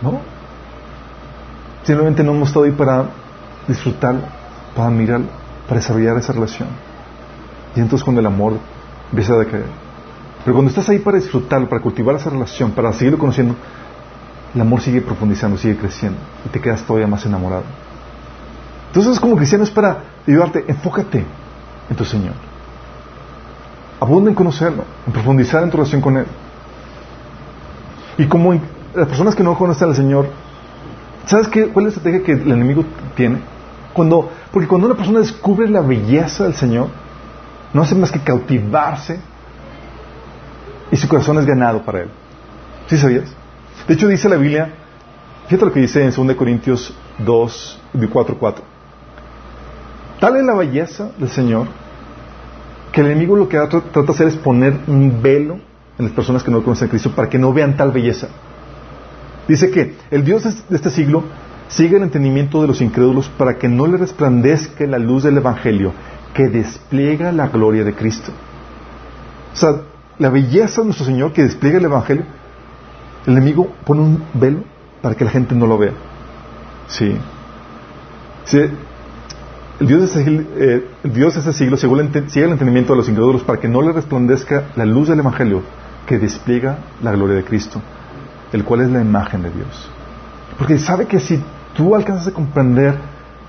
No. Simplemente no hemos estado ahí para disfrutarlo, para mirarlo, para desarrollar esa relación. Y entonces cuando el amor empieza a decaer. Pero cuando estás ahí para disfrutarlo, para cultivar esa relación, para seguirlo conociendo, el amor sigue profundizando, sigue creciendo y te quedas todavía más enamorado. Entonces, como cristiano es para ayudarte, enfócate en tu Señor. Abunda en conocerlo, en profundizar en tu relación con Él. Y como las personas que no conocen al Señor, ¿sabes qué, cuál es la estrategia que el enemigo tiene? Cuando, porque cuando una persona descubre la belleza del Señor, no hace más que cautivarse y su corazón es ganado para Él. ¿Sí sabías? De hecho, dice la Biblia, fíjate lo que dice en 2 Corintios 2, 4, 4. Tal es la belleza del Señor que el enemigo lo que trata de hacer es poner un velo en las personas que no conocen a Cristo para que no vean tal belleza. Dice que el Dios de este siglo sigue el entendimiento de los incrédulos para que no le resplandezca la luz del Evangelio que despliega la gloria de Cristo. O sea, la belleza de nuestro Señor que despliega el Evangelio, el enemigo pone un velo para que la gente no lo vea. Sí. el Dios de ese, siglo, eh, sigue el, entendimiento de los incrédulos para que no le resplandezca la luz del Evangelio que despliega la gloria de Cristo, el cual es la imagen de Dios. Porque sabe que si tú alcanzas a comprender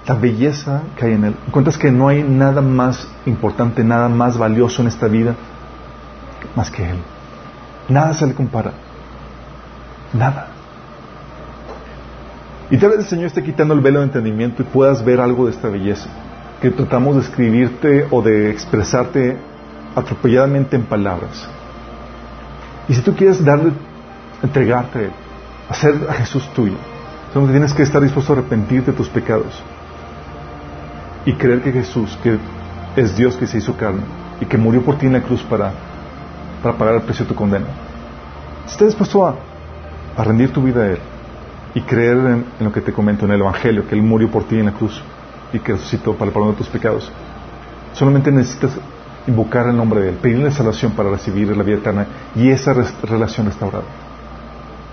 la belleza que hay en Él, encuentras que no hay nada más importante, nada más valioso en esta vida más que Él. Nada se le compara. Nada. Y tal vez el Señor esté quitando el velo de entendimiento y puedas ver algo de esta belleza, que tratamos de escribirte o de expresarte atropelladamente en palabras. Y si tú quieres darle, entregarte, hacer a Jesús tuyo, entonces tienes que estar dispuesto a arrepentirte de tus pecados y creer que Jesús, que es Dios que se hizo carne y que murió por ti en la cruz para, para pagar el precio de tu condena. Estás dispuesto a, a rendir tu vida a Él, y creer en, lo que te comento en el Evangelio, que Él murió por ti en la cruz y que resucitó para el perdón de tus pecados. Solamente necesitas invocar el nombre de Él, pedirle salvación para recibir la vida eterna y esa relación restaurada.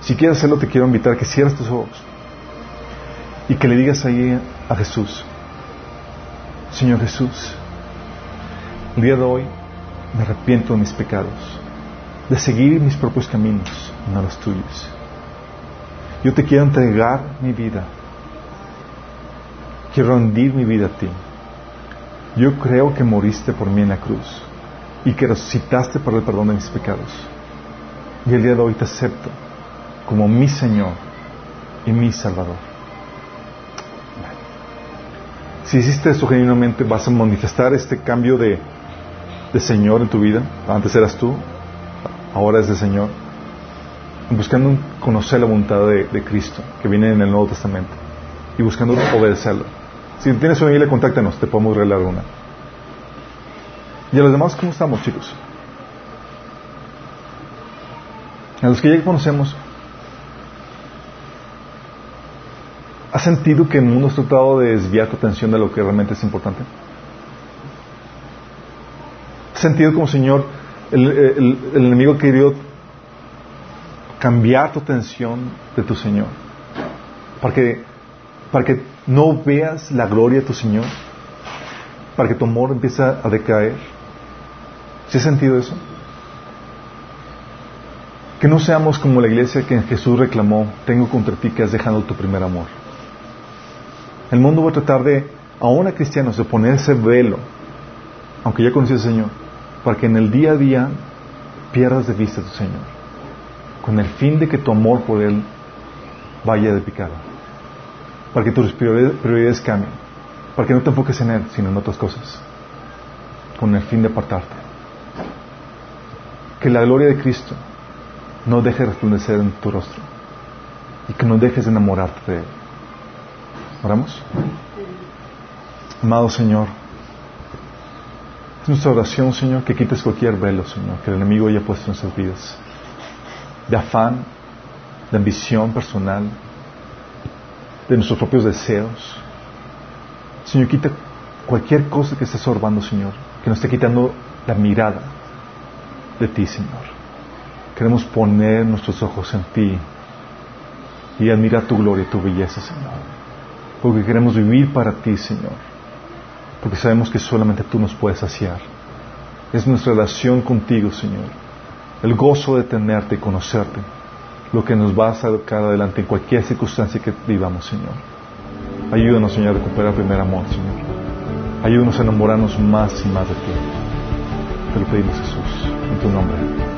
Si quieres hacerlo, te quiero invitar a que cierres tus ojos y que le digas ahí a Jesús, Señor Jesús, el día de hoy me arrepiento de mis pecados, de seguir mis propios caminos, no los tuyos. Yo te quiero entregar mi vida. Quiero rendir mi vida a ti. Yo creo que moriste por mí en la cruz y que resucitaste para el perdón de mis pecados. Y el día de hoy te acepto como mi Señor y mi Salvador. Si hiciste eso genuinamente, vas a manifestar este cambio de, de Señor en tu vida. Antes eras tú, ahora es de Señor buscando conocer la voluntad de, Cristo que viene en el Nuevo Testamento y buscando obedecerlo. Si tienes una Biblia, contáctanos, te podemos regalar una. ¿Y a los demás cómo estamos, chicos? A los que ya conocemos, ¿has sentido que el mundo ha tratado de desviar tu atención de lo que realmente es importante? ¿Has sentido como Señor el, el, el enemigo querido cambiar tu atención de tu Señor. Para que, para que no veas la gloria de tu Señor. Para que tu amor empiece a decaer. ¿Sí has sentido eso? Que no seamos como la iglesia que Jesús reclamó, tengo contra ti que has dejado tu primer amor. El mundo va a tratar de, aún a cristianos, de ponerse velo, aunque ya conoces al Señor, para que en el día a día pierdas de vista a tu Señor, con el fin de que tu amor por Él vaya de picada, para que tus prioridades cambien, para que no te enfoques en Él, sino en otras cosas, con el fin de apartarte. Que la gloria de Cristo no deje resplandecer en tu rostro y que no dejes de enamorarte de Él. ¿Oramos? Amado Señor, es nuestra oración, Señor, que quites cualquier velo, Señor, que el enemigo haya puesto en nuestras vidas, de afán, de ambición personal, de nuestros propios deseos. Señor, quita cualquier cosa que esté sorbando, Señor, que nos esté quitando la mirada de ti, Señor. Queremos poner nuestros ojos en ti y admirar tu gloria y tu belleza, Señor. Porque queremos vivir para ti, Señor. Porque sabemos que solamente tú nos puedes saciar. Es nuestra relación contigo, Señor. El gozo de tenerte y conocerte. Lo que nos va a sacar adelante en cualquier circunstancia que vivamos, Señor. Ayúdanos, Señor, a recuperar primer amor, Señor. Ayúdanos a enamorarnos más y más de ti. Te lo pedimos, Jesús, en tu nombre.